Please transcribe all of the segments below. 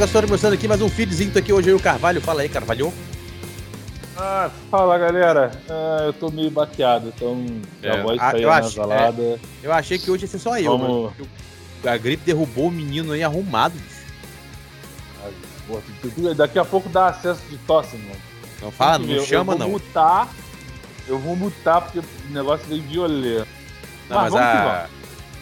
Galera, mostrando aqui mais um feedzinho, tô aqui hoje aí o Carvalho. Fala aí, Carvalho. Ah, fala galera. Ah, eu tô meio baqueado, então É, a voz ah, saiu nasalada. Eu achei que hoje ia ser só eu, que A gripe derrubou o menino aí arrumado, bicho. Ai, porra, Daqui a pouco dá acesso de tosse, mano. Não fala, não ver, chama eu vou não. Mutar, eu vou mutar porque o negócio veio violento. Não, Mas mas a,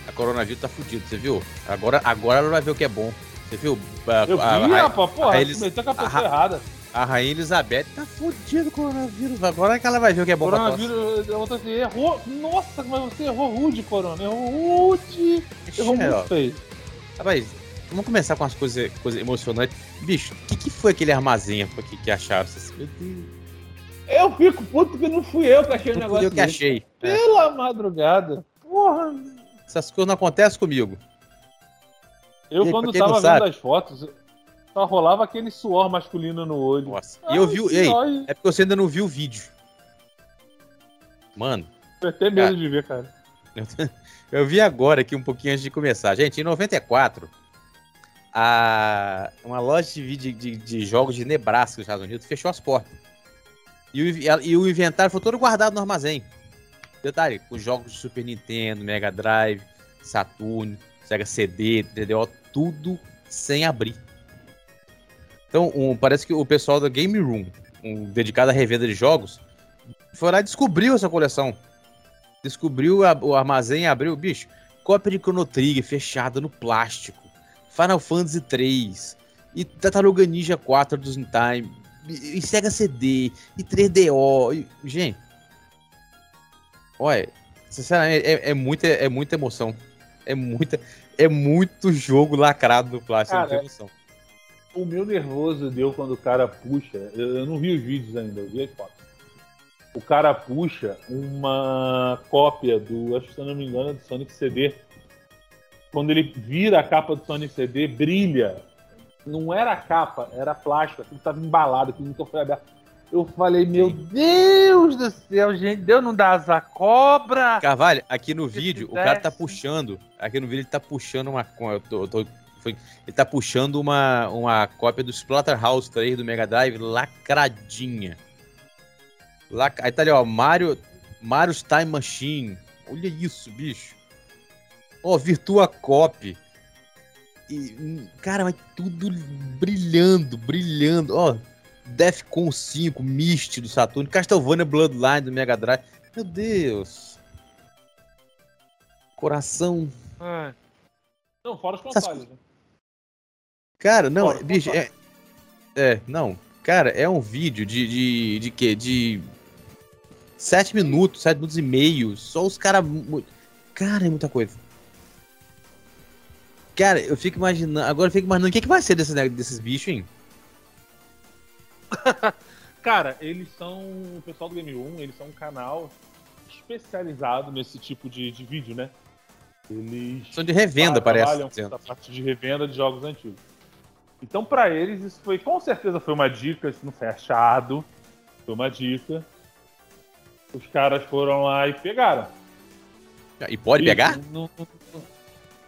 a coronavírus tá fudido, você viu? Agora, agora ela vai ver o que é bom. Você viu? A, Eu a- vi, rapaz, porra, a eles- meteu com a pessoa a- errada. a Rainha Elizabeth tá fudida com o coronavírus. Agora é que ela vai ver o que é bom pra tosse. Coronavírus, vou assim, errou. Nossa, mas você errou rude, Corona. Errou rude. Errou É, ó. muito feio. Rapaz, vamos começar com as coisas coisas emocionantes. Bicho, o que, que foi aquele armazém que, que acharam? Vocês- Meu Deus, Eu fico puto que não fui eu que achei o não fui negócio eu que desse. achei. É, Pela madrugada. Porra. essas coisas não acontecem comigo. Eu, E aí, quando tava sabe- vendo as fotos, só rolava aquele suor masculino no olho. Nossa. Ai, E eu vi. Ei, é porque você ainda não viu o vídeo. Mano, Eu tenho medo de ver, cara. eu vi agora aqui um pouquinho antes de começar. Gente, em 94, a, uma loja de, vídeo de, de jogos de Nebraska, nos Estados Unidos, fechou as portas. E o, e o inventário foi todo guardado no armazém. Detalhe, com jogos de Super Nintendo, Mega Drive, Saturn, Sega CD, entendeu? Tudo sem abrir. Então, um- parece que o pessoal da Game Room, um, dedicado à revenda de jogos, foi lá e descobriu essa coleção. Descobriu a- o armazém, abriu, bicho, cópia de Chrono Trigger fechada no plástico, Final Fantasy 3, e Tartaruga Ninja 4 dos Time, e, e Sega CD, e 3DO, e- gente, olha, sinceramente, é, é muita, é muita emoção, é muita, é muito jogo lacrado no plástico, Cara, não tem noção. O meu nervoso deu quando o cara puxa. Eu, eu não vi os vídeos ainda, eu vi as fotos. O cara puxa uma cópia do, acho que se eu não me engano, do Sonic CD. Quando ele vira a capa do Sonic CD, brilha. Não era a capa, era plástico, aquilo estava embalado, aquilo nunca foi aberto. Eu falei, meu Deus do céu, gente, Deus não dá asa cobra. Carvalho, aqui no Se vídeo, o cara tá puxando. Aqui no vídeo ele tá puxando uma. eu tô- eu tô- foi- ele tá puxando uma, uma cópia do Splatterhouse 3 do Mega Drive lacradinha. Lac- Aí tá ali, ó, Mario. Mario's Time Machine. Olha isso, bicho. Ó, Virtua Cop. E, hum, cara, mas tudo brilhando, brilhando. Ó, Defcon 5, Myst do Saturno, Castlevania Bloodline do Mega Drive. Meu Deus. Coração. Ai. Não, fora os Essas consoles. né? Cara, não, Fora, bicho, é. É, não. Cara, é um vídeo de. De, de quê? De. Sete minutos, sete minutos e meio. Só os caras. Cara, é muita coisa. Cara, eu fico imaginando. Agora eu fico imaginando o que, que vai ser desses, ne- desses bichos, hein? Cara, eles são. O pessoal do Game 1, eles são um canal especializado nesse tipo de, de vídeo, né? Eles São de revenda, ah, parece. trabalham com essa parte de revenda de jogos antigos. Então, pra eles, isso foi com certeza foi uma dica, isso não foi achado, foi uma dica. Os caras foram lá e pegaram. E pode E pegar? não-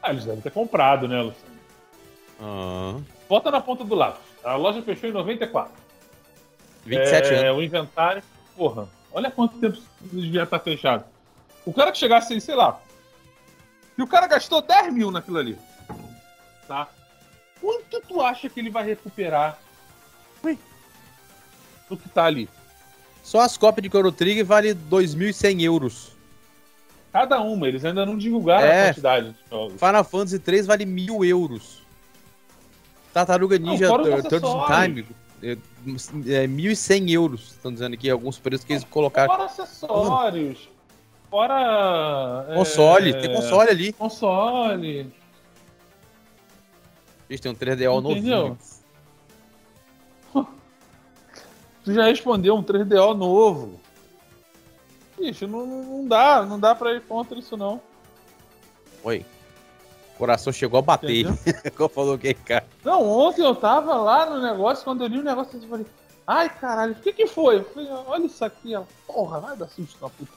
Ah, eles devem ter comprado, né, Luciano? Ah, Bota na ponta do lápis. A loja fechou em 94. 27 é, anos. O inventário, porra, olha quanto tempo devia estar fechado. O cara que chegasse aí, sei lá. Se o cara gastou 10 mil naquilo ali, tá? Quanto tu acha que ele vai recuperar do que tá ali? Só as cópias de Chrono Trigger vale 2.100 euros. Cada uma, eles ainda não divulgaram É. a quantidade de jogos. Final Fantasy 3 vale 1.000 euros. Tartaruga Ninja Tur- Turtles in. Time é, é 1.100 euros. Estão dizendo aqui alguns preços que eles colocaram. Fora acessórios. Fora. é, Console, tem console ali. Console. Gente, tem um 3DO Entendeu? novinho. Tu já respondeu um 3DO novo. Bicho, não, não dá, não dá pra ir contra isso não. Oi. O coração chegou a bater. Como falou que cara. Não, ontem eu tava lá no negócio, quando eu li o negócio, eu falei, ai caralho, o que que foi? Eu falei, olha isso aqui, ela, porra, vai dar susto na puta.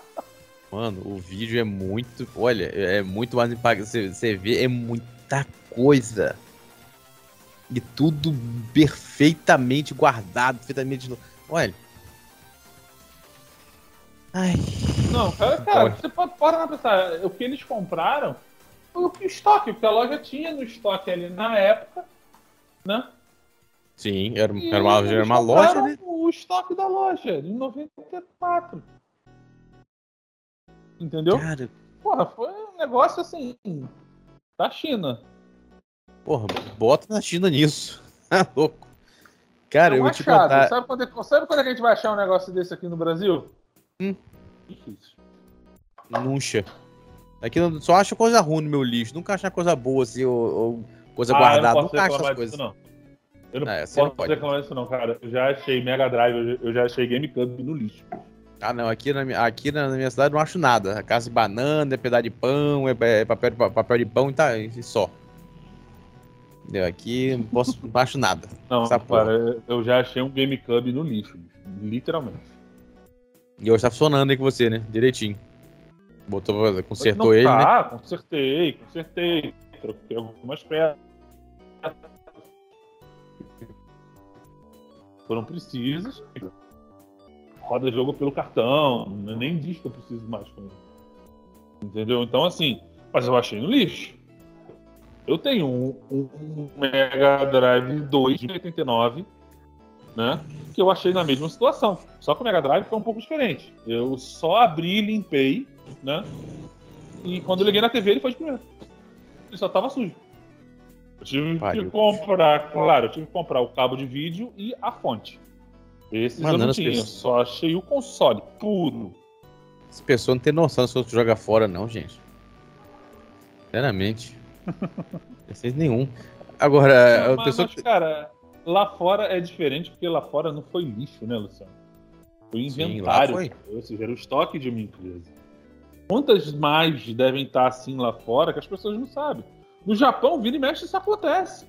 Mano, o vídeo é muito. Olha, é muito mais impactante. Você, você vê, é muita coisa. E tudo perfeitamente guardado, perfeitamente. Olha. Ai. Não, cara, cara você pode parar pra pensar. O que eles compraram foi o estoque, o que a loja tinha no estoque ali na época, né? Sim, era, era uma, era uma loja, né? O estoque da loja, de 94. Entendeu? Cara. Porra, foi um negócio assim. Da China. Porra, bota na China nisso. Tá louco. Cara, é eu vou te contar. Sabe quando, é, sabe quando é que a gente vai achar um negócio desse aqui no Brasil? Hum. Difícil. Nunca. Aqui eu só acho coisa ruim no meu lixo. Nunca acho coisa boa assim, ou, ou coisa ah, guardada. Nunca acho essas coisas. Não. Eu não, é, posso não reclamar disso, não, cara. Eu já achei Mega Drive, eu já achei GameCube no lixo. Ah, não. Aqui na, aqui na minha cidade não acho nada. A casa de banana, é pedaço de pão, é, é papel, papel de pão e tá e só. Entendeu? Aqui não, posso, não acho nada. Não, cara, eu já achei um GameCube no lixo, literalmente. E hoje tá funcionando aí com você, né? Direitinho. Botou, consertou não, ele, tá, né? Ah, consertei, consertei. Troquei algumas peças foram precisas. Roda jogo pelo cartão, nem diz que eu preciso mais com ele. Entendeu? Então, assim, mas eu achei no lixo. Eu tenho um, um Mega Drive 2 de 89, né? Que eu achei na mesma situação. Só que o Mega Drive foi um pouco diferente. Eu só abri, limpei, né? E quando eu liguei na TV, ele foi de primeiro. Ele só tava sujo. Eu tive Pariu. que comprar, claro, eu tive que comprar o cabo de vídeo e a fonte. Esses Mano, eu não tinha, pessoas... só achei o console puro. Essa pessoa não tem noção se você joga fora, não, gente. Sinceramente. Vocês nenhum. Agora, não, mas, pessoa... mas, cara, lá fora é diferente porque lá fora não foi lixo, né, Luciano? Foi inventário. Sim, foi. Ou seja, era o estoque de uma empresa. Quantas mais devem estar assim lá fora que as pessoas não sabem? No Japão, vira e mexe, isso acontece.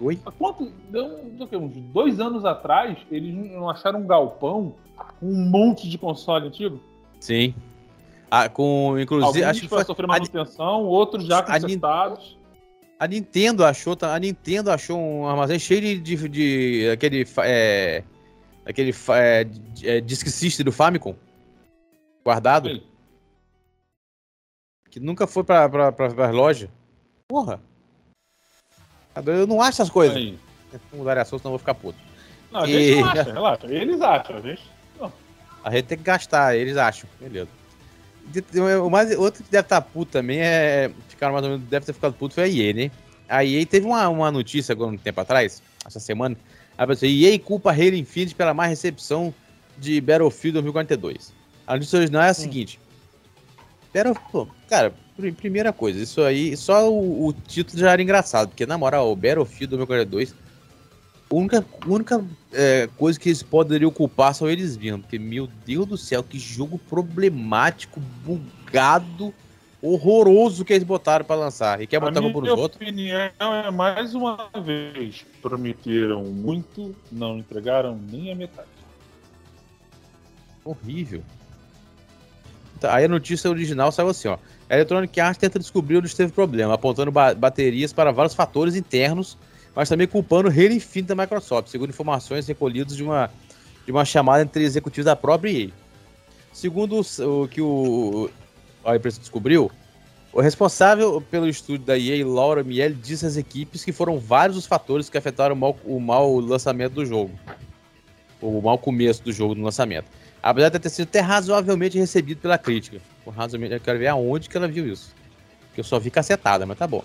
Oi? Há quanto? Deu, uns dois anos atrás, eles não acharam um galpão com um monte de console antigo? Sim. Ah, com, inclusive, Alguns acho que foi sofrer manutenção, a... outros já consertados. A, Nintendo achou, a Nintendo achou um armazém cheio de, de, de aquele é, aquele é, é, Disk System do Famicom guardado. Sim. Que nunca foi para pra, loja. Porra. Eu não acho essas coisas. Aí. Mudar de assunto, senão eu vou ficar puto. Não, a gente e... não acha, relaxa. Eles acham, a gente não. A gente tem que gastar, eles acham. Beleza. O mais, outro que deve estar tá puto também é. Ficaram mais ou menos, deve ter ficado puto foi a EA, né? A EA teve uma, uma notícia agora um tempo atrás, essa semana. A pessoa, EA culpa Halo Infinite pela má recepção de Battlefield 2042. A notícia original é a hum. seguinte: Battlefield, cara, primeira coisa, isso aí, só o, o, título já era engraçado, porque na moral, o Battlefield 2042, a única, única é, coisa que eles poderiam culpar são eles vindo, porque meu Deus do céu, que jogo problemático, bugado, horroroso que eles botaram para lançar. E quer botar por os outros? Minha opinião é mais uma vez, prometeram muito, não entregaram nem a metade. Horrível. Tá, aí a notícia original saiu assim, ó. A Electronic Arts tenta descobrir onde esteve o problema, apontando ba baterias para vários fatores internos, mas também culpando o Halo da Microsoft, segundo informações recolhidas de uma, de uma chamada entre executivos da própria EA. Segundo o, o que o, a empresa descobriu, o responsável pelo estúdio da EA, Laura Miele, disse às equipes que foram vários os fatores que afetaram o mau, o mau lançamento do jogo. O mau começo do jogo no lançamento apesar de ter sido até razoavelmente recebido pela crítica. Razoavelmente, eu quero ver aonde que ela viu isso. Porque eu só vi cacetada, mas tá bom.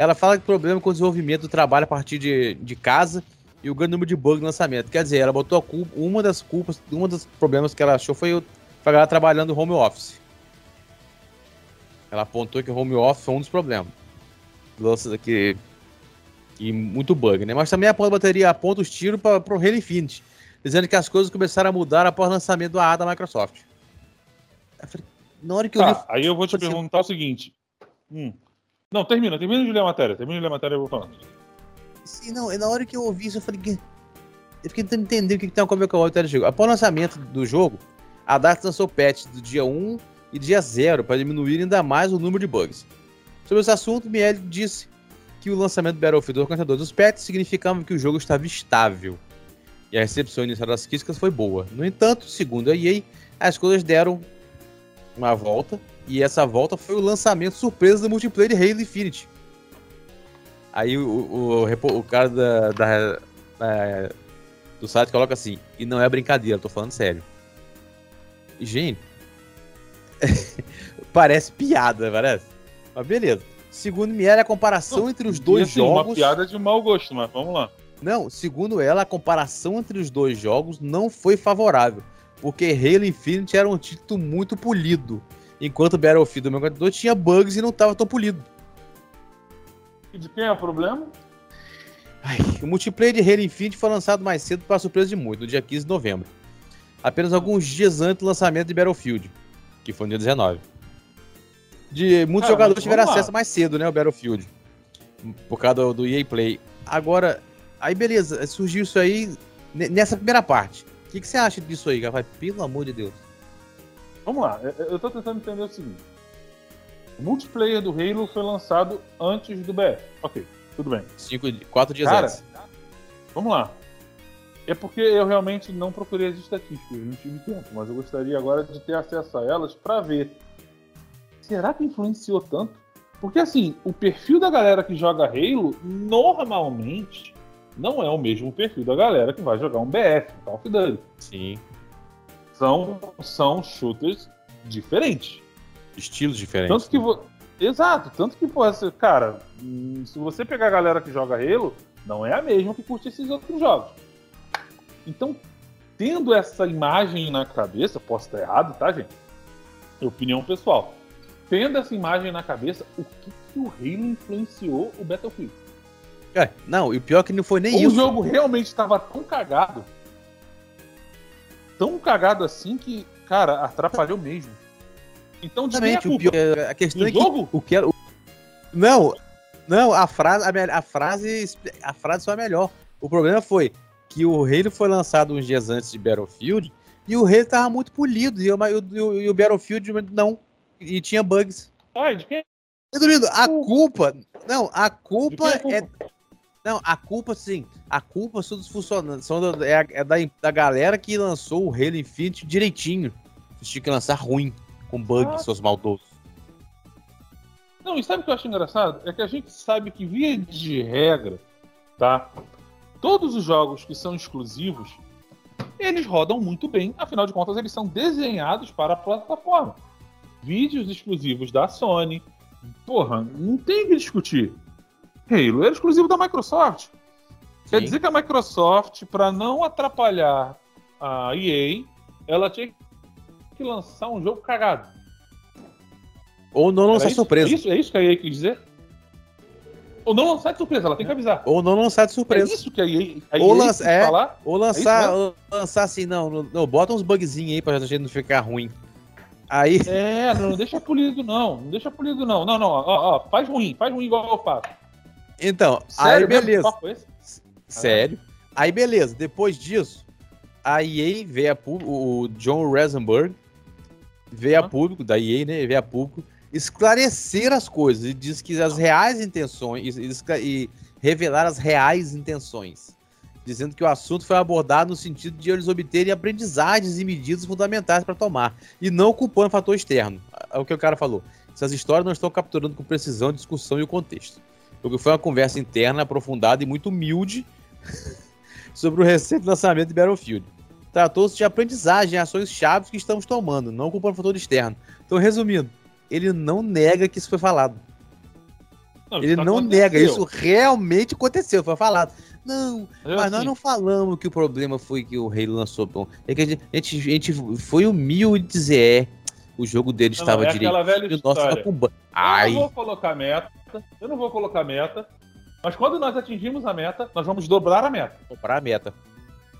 Ela fala que o problema com o desenvolvimento do trabalho a partir de, de casa e o grande número de bugs no lançamento. Quer dizer, ela botou a culpa, uma das culpas, uma dos problemas que ela achou foi o a galera trabalhando home office. Ela apontou que o home office foi um dos problemas. Lança daqui e muito bug, né? Mas também a bateria aponta os tiros para o Halo Infinite dizendo que as coisas começaram a mudar após o lançamento do AA da Microsoft. Eu falei, na hora que eu tá, li, Aí eu vou te perguntar o seguinte. Hum. Não, termina, termina de ler a matéria. Termina de ler a matéria e eu vou falar. Sim, não, na hora que eu ouvi isso, eu falei. Eu fiquei tentando entender o que, que tem a ver com a outra jogo. Após o lançamento do jogo, a Dart lançou patch do dia 1 e dia 0 para diminuir ainda mais o número de bugs. Sobre esse assunto, Miele disse que o lançamento do Battlefield 42 dos patches significava que o jogo estava estável e a recepção inicial das críticas foi boa. No entanto, segundo a EA, as coisas deram uma volta e essa volta foi o lançamento surpresa do multiplayer de Halo Infinite. Aí o, o, o, o cara da, da, da, do site coloca assim, e não é brincadeira, tô falando sério. Gente, parece piada, parece. Mas beleza. Segundo Miele, a comparação não, entre os dois assim, jogos. Uma piada de mau gosto, mas vamos lá. Não, segundo ela, a comparação entre os dois jogos não foi favorável, porque Halo Infinite era um título muito polido, enquanto Battlefield 2042 tinha bugs e não estava tão polido. E de quem é o problema? Ai, o multiplayer de Halo Infinite foi lançado mais cedo para surpresa de muito, no dia 15 de novembro. Apenas alguns dias antes do lançamento de Battlefield, que foi no dia 19 de muitos Cara, jogadores tiveram acesso mais cedo, né, ao Battlefield. Por causa do, do EA Play. Agora, aí beleza, surgiu isso aí nessa primeira parte. O que, que você acha disso aí, Gafai? Pelo amor de Deus. Vamos lá, eu tô tentando entender o seguinte. O multiplayer do Halo foi lançado antes do BF. Ok, tudo bem. Cinco, quatro dias Cara, antes. Vamos lá. É porque eu realmente não procurei as estatísticas, não tive tempo, mas eu gostaria agora de ter acesso a elas para ver será que influenciou tanto? Porque assim, o perfil da galera que joga Halo normalmente não é o mesmo perfil da galera que vai jogar um BF, Call of Duty. Sim. São, são shooters diferentes. Estilos diferentes. Tanto que vo... Exato, tanto que, pô, cara, hum, se você pegar a galera que joga Halo, não é a mesma que curte esses outros jogos. Então, tendo essa imagem na cabeça, posso estar errado, tá, gente? É opinião pessoal tendo essa imagem na cabeça, o que, que o Halo influenciou o Battlefield? É, não, e o pior é que não foi nem o isso. O jogo realmente estava tão cagado, tão cagado assim que, cara, atrapalhou mesmo. Então, Exatamente, o pior, a questão é que jogo? o que era, o... não, não, a frase, a, a, frase, a frase só é melhor. O problema foi que o Halo foi lançado uns dias antes de Battlefield e o Halo estava muito polido e o, e o, e o Battlefield não e tinha bugs. Ai, de quem? Resumindo, a culpa. Não, a culpa é. Não, a culpa, sim. A culpa são dos funcionários. São da, é, é da, da galera que lançou o Halo Infinite direitinho. Vocês tinham que lançar ruim, com bugs, ah. seus maldosos. Não, e sabe o que eu acho engraçado? É que a gente sabe que, via de regra, tá? Todos os jogos que são exclusivos, eles rodam muito bem. Afinal de contas, eles são desenhados para a plataforma vídeos exclusivos da Sony. Porra, não tem que discutir. Halo era exclusivo da Microsoft. Sim. Quer dizer que a Microsoft, para não atrapalhar a EA, ela tinha que lançar um jogo cagado. Ou não lançar surpresa. É isso, é isso que a EA quis dizer? Ou não lançar de surpresa, ela tem que avisar. Ou não lançar de surpresa. É isso que a EA, a EA ou lança, é, falar? Ou lançar, é ou lançar assim, não, não, não, bota uns bugzinhos aí pra gente não ficar ruim. Aí... É, não, não deixa polido não, não deixa polido não. Não, não, ó, ó, faz ruim, faz ruim igual eu faço. Então, Sério, aí beleza. Sério. Aí beleza, depois disso, a EA veio a público, o John Rosenberg veio a público, da EA, né, veio a público, esclarecer as coisas e diz que as reais intenções, e, e revelar as reais intenções dizendo que o assunto foi abordado no sentido de eles obterem aprendizagens e medidas fundamentais para tomar, e não culpando o fator externo. É o que o cara falou. Essas histórias não estão capturando com precisão a discussão e o contexto. Porque foi uma conversa interna, aprofundada e muito humilde sobre o recente lançamento de Battlefield. Tratou-se de aprendizagem ações chaves que estamos tomando, não culpando o fator externo. Então, resumindo, ele não nega que isso foi falado. Não, ele não aconteceu. nega, isso realmente aconteceu, foi falado. Não, eu mas assim. nós não falamos que o problema foi que o rei lançou bom. É que a gente, a gente, a gente foi humilde dizer, é, o jogo dele não, estava é direito. Velha o nosso estava com Ai. Eu não vou colocar meta, eu não vou colocar meta, mas quando nós atingimos a meta, nós vamos dobrar a meta. Dobrar a meta.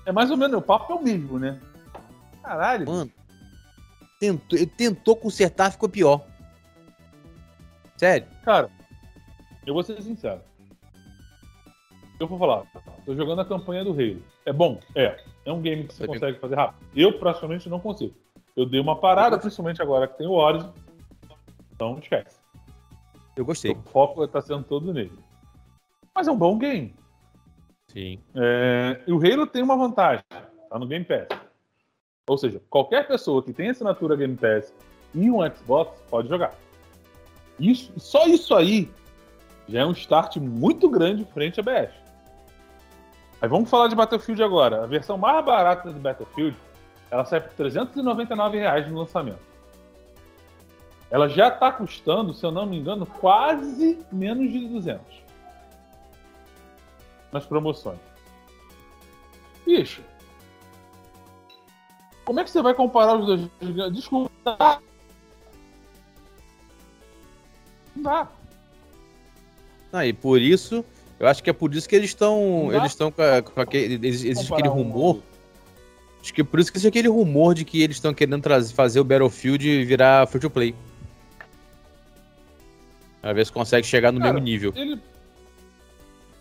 É mais ou menos, o papo é o mesmo, né? Caralho. Mano, tentou, ele tentou consertar, ficou pior. Sério? Cara, eu vou ser sincero. Eu vou falar, tô jogando a campanha do Halo. É bom? É. É um game que você consegue fazer rápido. Eu praticamente não consigo. Eu dei uma parada, principalmente agora que tem o Horizon. Então esquece. Eu gostei. O foco tá sendo todo nele. Mas é um bom game. Sim. É, e o Halo tem uma vantagem, tá no Game Pass. Ou seja, qualquer pessoa que tem assinatura Game Pass e um Xbox pode jogar. Isso, só isso aí já é um start muito grande frente a BF. Aí vamos falar de Battlefield agora. A versão mais barata do Battlefield, ela sai por 399 reais no lançamento. Ela já está custando, se eu não me engano, quase menos de 200 nas promoções. Bicho, como é que você vai comparar os dois? Desculpa. Não dá. Ah, e por isso, eu acho que é por isso que eles estão. Eles estão com, com aquele. Existe aquele rumor. Um acho que por isso que existe aquele rumor de que eles estão querendo trazer, fazer o Battlefield virar free to play. Pra ver se consegue chegar no Cara, mesmo nível. Ele...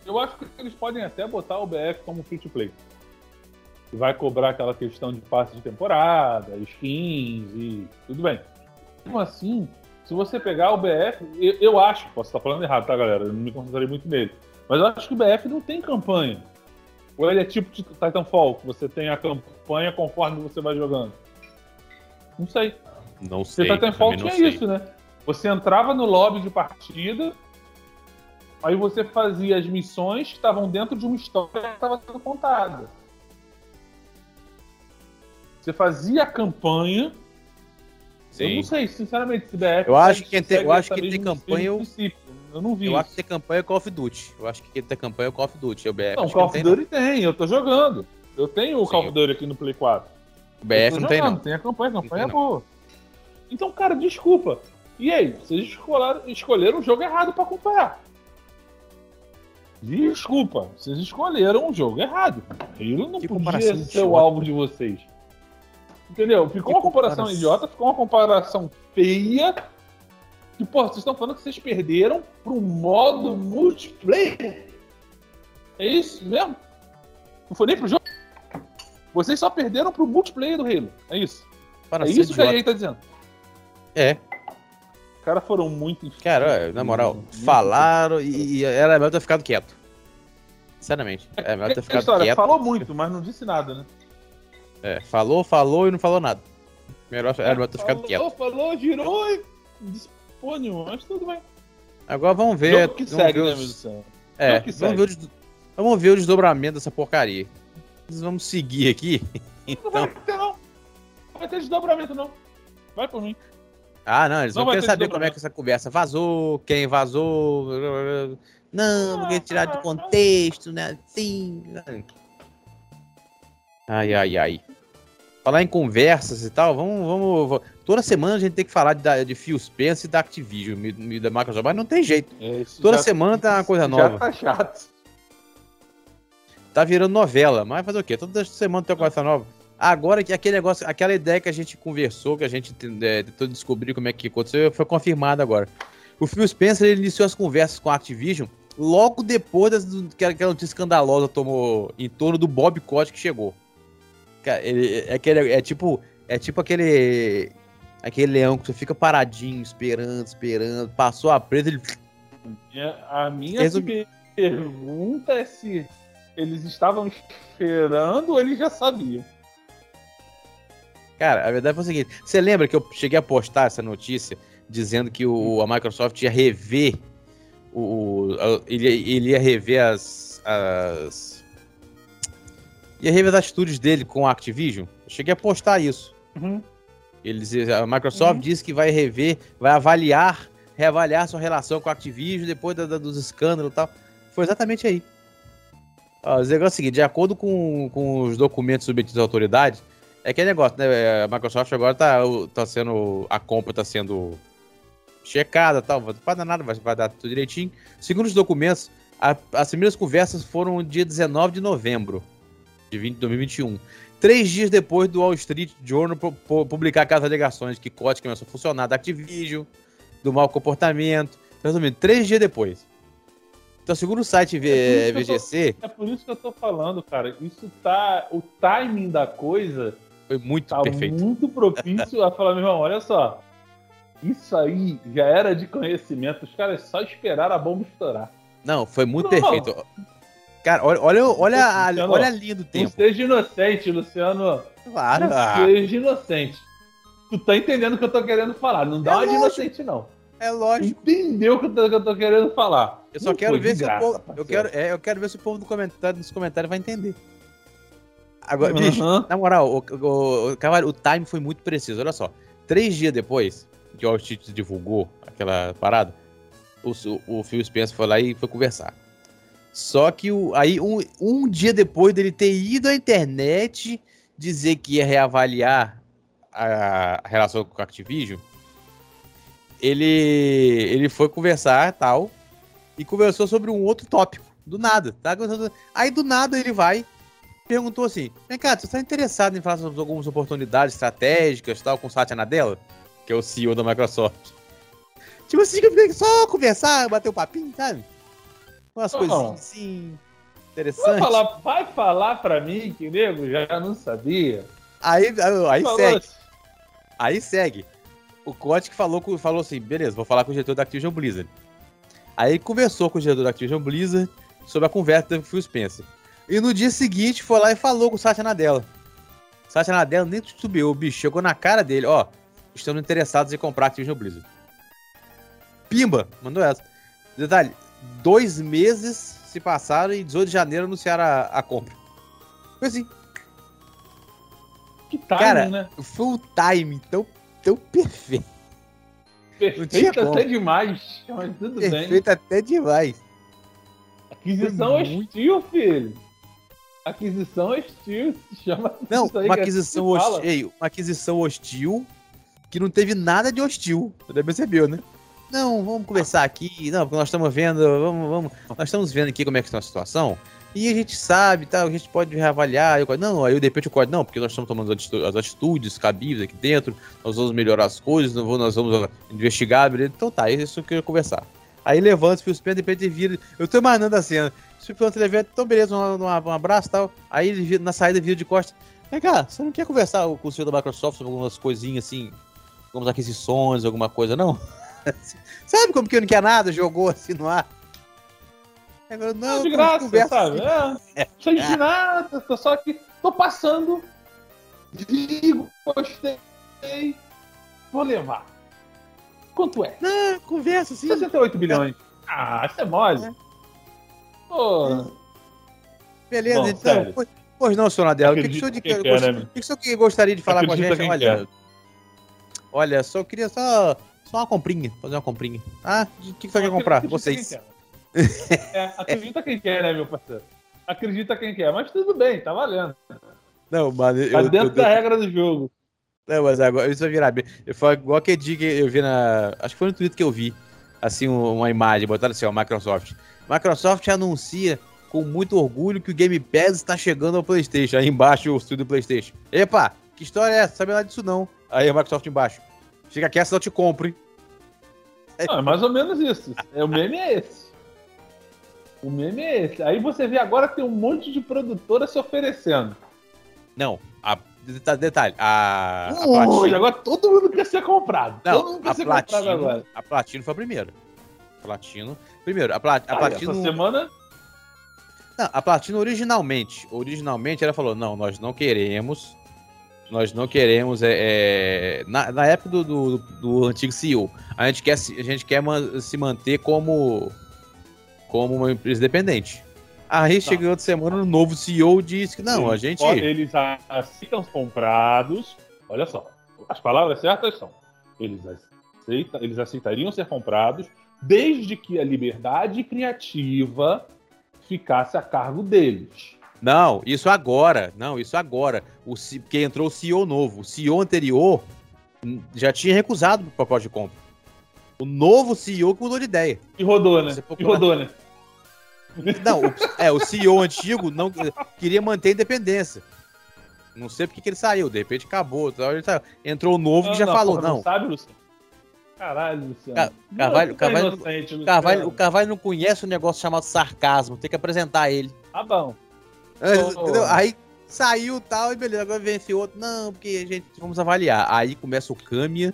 Eu acho que eles podem até botar o BF como free to play. Vai cobrar aquela questão de passe de temporada, skins e tudo bem. Mesmo assim, se você pegar o BF, eu, eu acho, posso estar falando errado, tá, galera? Eu não me concentrei muito nele. Mas eu acho que o BF não tem campanha. Ou ele é tipo de Titanfall, que você tem a campanha conforme você vai jogando. Não sei. Não sei. Porque Titanfall tinha sei. isso, né? Você entrava no lobby de partida, aí você fazia as missões que estavam dentro de uma história que estava sendo contada. Você fazia a campanha Sim. Eu não sei, sinceramente, se BF. Eu acho que, tem, eu acho que tem campanha. Eu, eu não vi. Eu isso. acho que tem campanha é Call of Duty. Eu acho que tem campanha é Call of Duty. É o BF. Não, Call of Duty tem, eu tô jogando. Eu tenho o Sim. Call of Duty aqui no Play 4. O BF não tem, não. Tem a campanha, a campanha é boa. Então, cara, desculpa. E aí, vocês escolheram, escolheram o jogo errado para acompanhar. Desculpa, vocês escolheram o jogo errado. Halo não que podia ser o alvo de vocês. Entendeu? Ficou uma comparação, idiota, ficou uma comparação feia. Que, pô, vocês estão falando que vocês perderam pro modo multiplayer. É isso mesmo? Não foi nem pro jogo? Vocês só perderam pro multiplayer do Halo. É isso. Para é isso idiota. que a EA tá dizendo. É. Os caras foram muito. Cara, na moral, muito falaram e, e era melhor ter ficado quieto. Sinceramente. É melhor ter ficado história, quieto. Falou muito, mas não disse nada, né? É, falou, falou e não falou nada. Melhor era melhor ter ficado quieto. Falou, girou e dispôs mas tudo bem. Agora vamos ver. Jogo que vamos segue, ver os... né, É, vamos, segue. Ver os... vamos ver o desdobramento dessa porcaria. Vamos seguir aqui. Então... Não vai ter, não. Vai ter desdobramento, não. Vai por mim. Ah, não, eles não vão querer saber como é que essa conversa vazou, quem vazou. Não, porque tirar do contexto, né? Sim. Ai, ai, ai. Falar em conversas e tal, vamos, vamos. Toda semana a gente tem que falar de, de Phil Spencer e da Activision, e da Microsoft, mas não tem jeito. É, Toda já, semana tem uma coisa nova. Já tá chato. Tá virando novela, mas fazer o quê? Toda semana tem uma coisa nova. Agora que aquele negócio, aquela ideia que a gente conversou, que a gente é, tentou descobrir como é que aconteceu, foi confirmada agora. O Phil Spencer ele iniciou as conversas com a Activision logo depois das, que aquela notícia escandalosa tomou em torno do Bob Kotick que chegou. Cara, ele, é, aquele, é tipo. É tipo aquele. Aquele leão que você fica paradinho, esperando, esperando. Passou a presa, ele. A minha Resum... pergunta é se eles estavam esperando ou eles já sabiam. Cara, a verdade foi o seguinte: você lembra que eu cheguei a postar essa notícia dizendo que o, a Microsoft ia rever o. ele, ele ia rever as, as ia rever as atitudes dele com a Activision. Eu cheguei a postar isso. Uhum. Eles, a Microsoft uhum. disse que vai rever, vai avaliar, reavaliar sua relação com a Activision depois da, da, dos escândalos e tal. Foi exatamente aí. O negócio é o seguinte, de acordo com, com os documentos submetidos à autoridade, é aquele negócio, né? A Microsoft agora tá, tá sendo. A compra tá sendo checada tal. Não vai dar nada, vai, vai dar tudo direitinho. Segundo os documentos, a, as primeiras conversas foram dia 19 de novembro de 20, 2021. Três dias depois do Wall Street Journal publicar aquelas alegações que Kotick começou a funcionar da Activision, do mau comportamento. Resumindo, três dias depois. Então, segundo o site é VGC. Tô, é por isso que eu tô falando, cara. Isso tá. O timing da coisa. Foi muito tá perfeito. muito propício a falar, meu irmão, olha só. Isso aí já era de conhecimento. Os caras só esperaram a bomba estourar. Não, foi muito não, perfeito. Cara, olha, olha, olha, a, Luciano, olha a linha do tempo. Não seja inocente, Luciano. Claro. Não seja inocente. Tu tá entendendo o que eu tô querendo falar. Não dá é uma de inocente, não. É lógico. Entendeu o que eu tô, que eu tô querendo falar. Eu só não quero ver se graça, o povo. Eu quero, é, eu quero ver se o povo do comentário, nos comentários vai entender. Agora, uhum. bicho, na moral, o, o, o, o time foi muito preciso. Olha só. Três dias depois que o Altitude divulgou aquela parada, o, o, o Phil Spencer foi lá e foi conversar. Só que o, aí, um, um dia depois dele ter ido à internet dizer que ia reavaliar a, a relação com a Activision, ele, ele foi conversar tal e conversou sobre um outro tópico. Do nada, tá? Aí do nada ele vai perguntou assim: Vem cá, você está interessado em falar sobre algumas oportunidades estratégicas tal com o Satya Nadella, que é o CEO da Microsoft? Tipo assim, só conversar, bater um papinho, sabe? Umas coisinhas assim. Interessantes. Vai falar, vai falar pra mim que nego já não sabia. Aí, aí, segue. Aí segue. O Kotick falou, falou assim: beleza, vou falar com o diretor da Activision Blizzard. Aí conversou com o diretor da Activision Blizzard sobre a conversa do Phil Spencer. E no dia seguinte foi lá e falou com o Satya Nadella. Satya Nadella nem subiu, o bicho chegou na cara dele: ó, estamos interessados em comprar a Activision Blizzard. Pimba, mandou essa. Detalhe, dois meses se passaram e 18 de janeiro anunciaram a, a compra. Foi assim. Que time, Cara, né? Foi um time tão, tão perfeito. Perfeito até demais, mas tudo perfeito bem. Perfeito até demais. Aquisição é hostil, filho. Aquisição hostil, se chama Não, uma aquisição hostil, uma aquisição hostil que não teve nada de hostil. Você percebeu, né? Não, vamos conversar aqui. Não, porque nós estamos vendo, vamos, vamos, nós estamos vendo aqui como é que está a situação. E a gente sabe, tá, a gente pode reavaliar. Eu, não, aí de repente eu código, não, porque nós estamos tomando as atitudes cabíveis aqui dentro, nós vamos melhorar as coisas, nós vamos investigar, beleza? Então tá, isso que eu queria conversar. Aí levanta, o Spin, de repente vira. Eu tô imaginando a cena. O Spin levanta, então beleza, um, um, abraço e tal. Aí ele vira, na saída vira de costas. Vem cá, você não quer conversar com o senhor da Microsoft sobre algumas coisinhas assim, algumas aquisições, alguma coisa, não? sabe como que eu não quer nada? Jogou assim no ar. Agora, não, de graça, sabe? É, sem de nada, tô só aqui, tô passando. Digo, gostei, vou levar. Quanto é? Não, conversa assim. 68 bilhões. Ah, isso é mole. É. Pô. Beleza, Bom, então. Pois, pois não, senhor Nadella, o que, que o senhor, de, quer, gost... né? que o senhor gostaria de falar com a gente? Olha, quer. olha, só queria só só uma comprinha, fazer uma comprinha. Ah, o que, que você quer comprar? Vocês. É, acredita quem quer, né, meu parceiro? Acredita quem quer, mas tudo bem, tá valendo. Não, mano. Tá eu, dentro eu, da eu, regra do jogo. Não, mas agora isso vai virar. Foi igual que eu vi na. Acho que foi no Twitter que eu vi. Assim, uma imagem, botaram assim, ó, Microsoft. Microsoft anuncia com muito orgulho que o Game Pass está chegando ao PlayStation. Aí embaixo o estúdio do PlayStation. Epa, que história é essa? Sabe nada disso não. Aí a Microsoft embaixo. Fica aqui, senão eu te compro, hein? É... é mais ou menos isso. É, o meme é esse. O meme é esse. Aí você vê agora que tem um monte de produtora se oferecendo. Não, a, detalhe, a, a Platino... agora todo mundo quer ser comprado. Não, todo mundo quer a ser Platino, comprado agora. A Platino foi a primeira. Platino. Primeiro, a, Pla, a ah, Platino. Essa semana. Não, a Platino originalmente, originalmente ela falou: não, nós não queremos nós não queremos. É, é na, na, época do, do, do, antigo CEO, a gente quer, a gente quer se manter como, como uma empresa independente. Aí tá. chegou outra semana, o um novo CEO disse que não, a gente. Eles aceitam os comprados. Olha só, as palavras certas são: eles, aceita, eles aceitariam ser comprados desde que a liberdade criativa ficasse a cargo deles. Não, isso agora. Não, isso agora. O, porque entrou o CEO novo. O CEO anterior já tinha recusado o pacote de compra. O novo CEO que mudou de ideia. E rodou, né? E rodou, né? Não, o, é, o CEO antigo não queria manter a independência. Não sei porque que ele saiu, de repente acabou. Saiu. Entrou o novo não, que já não, falou, porra, não. não. Sabe, Luciano? Caralho, Luciano. Car Carvalho, Carvalho, inocente, Carvalho, o Carvalho não conhece um negócio chamado sarcasmo, tem que apresentar ele. Tá bom. Oh. Aí saiu tal, e beleza, agora vem esse outro. Não, porque a gente vamos avaliar. Aí começa o Kamiya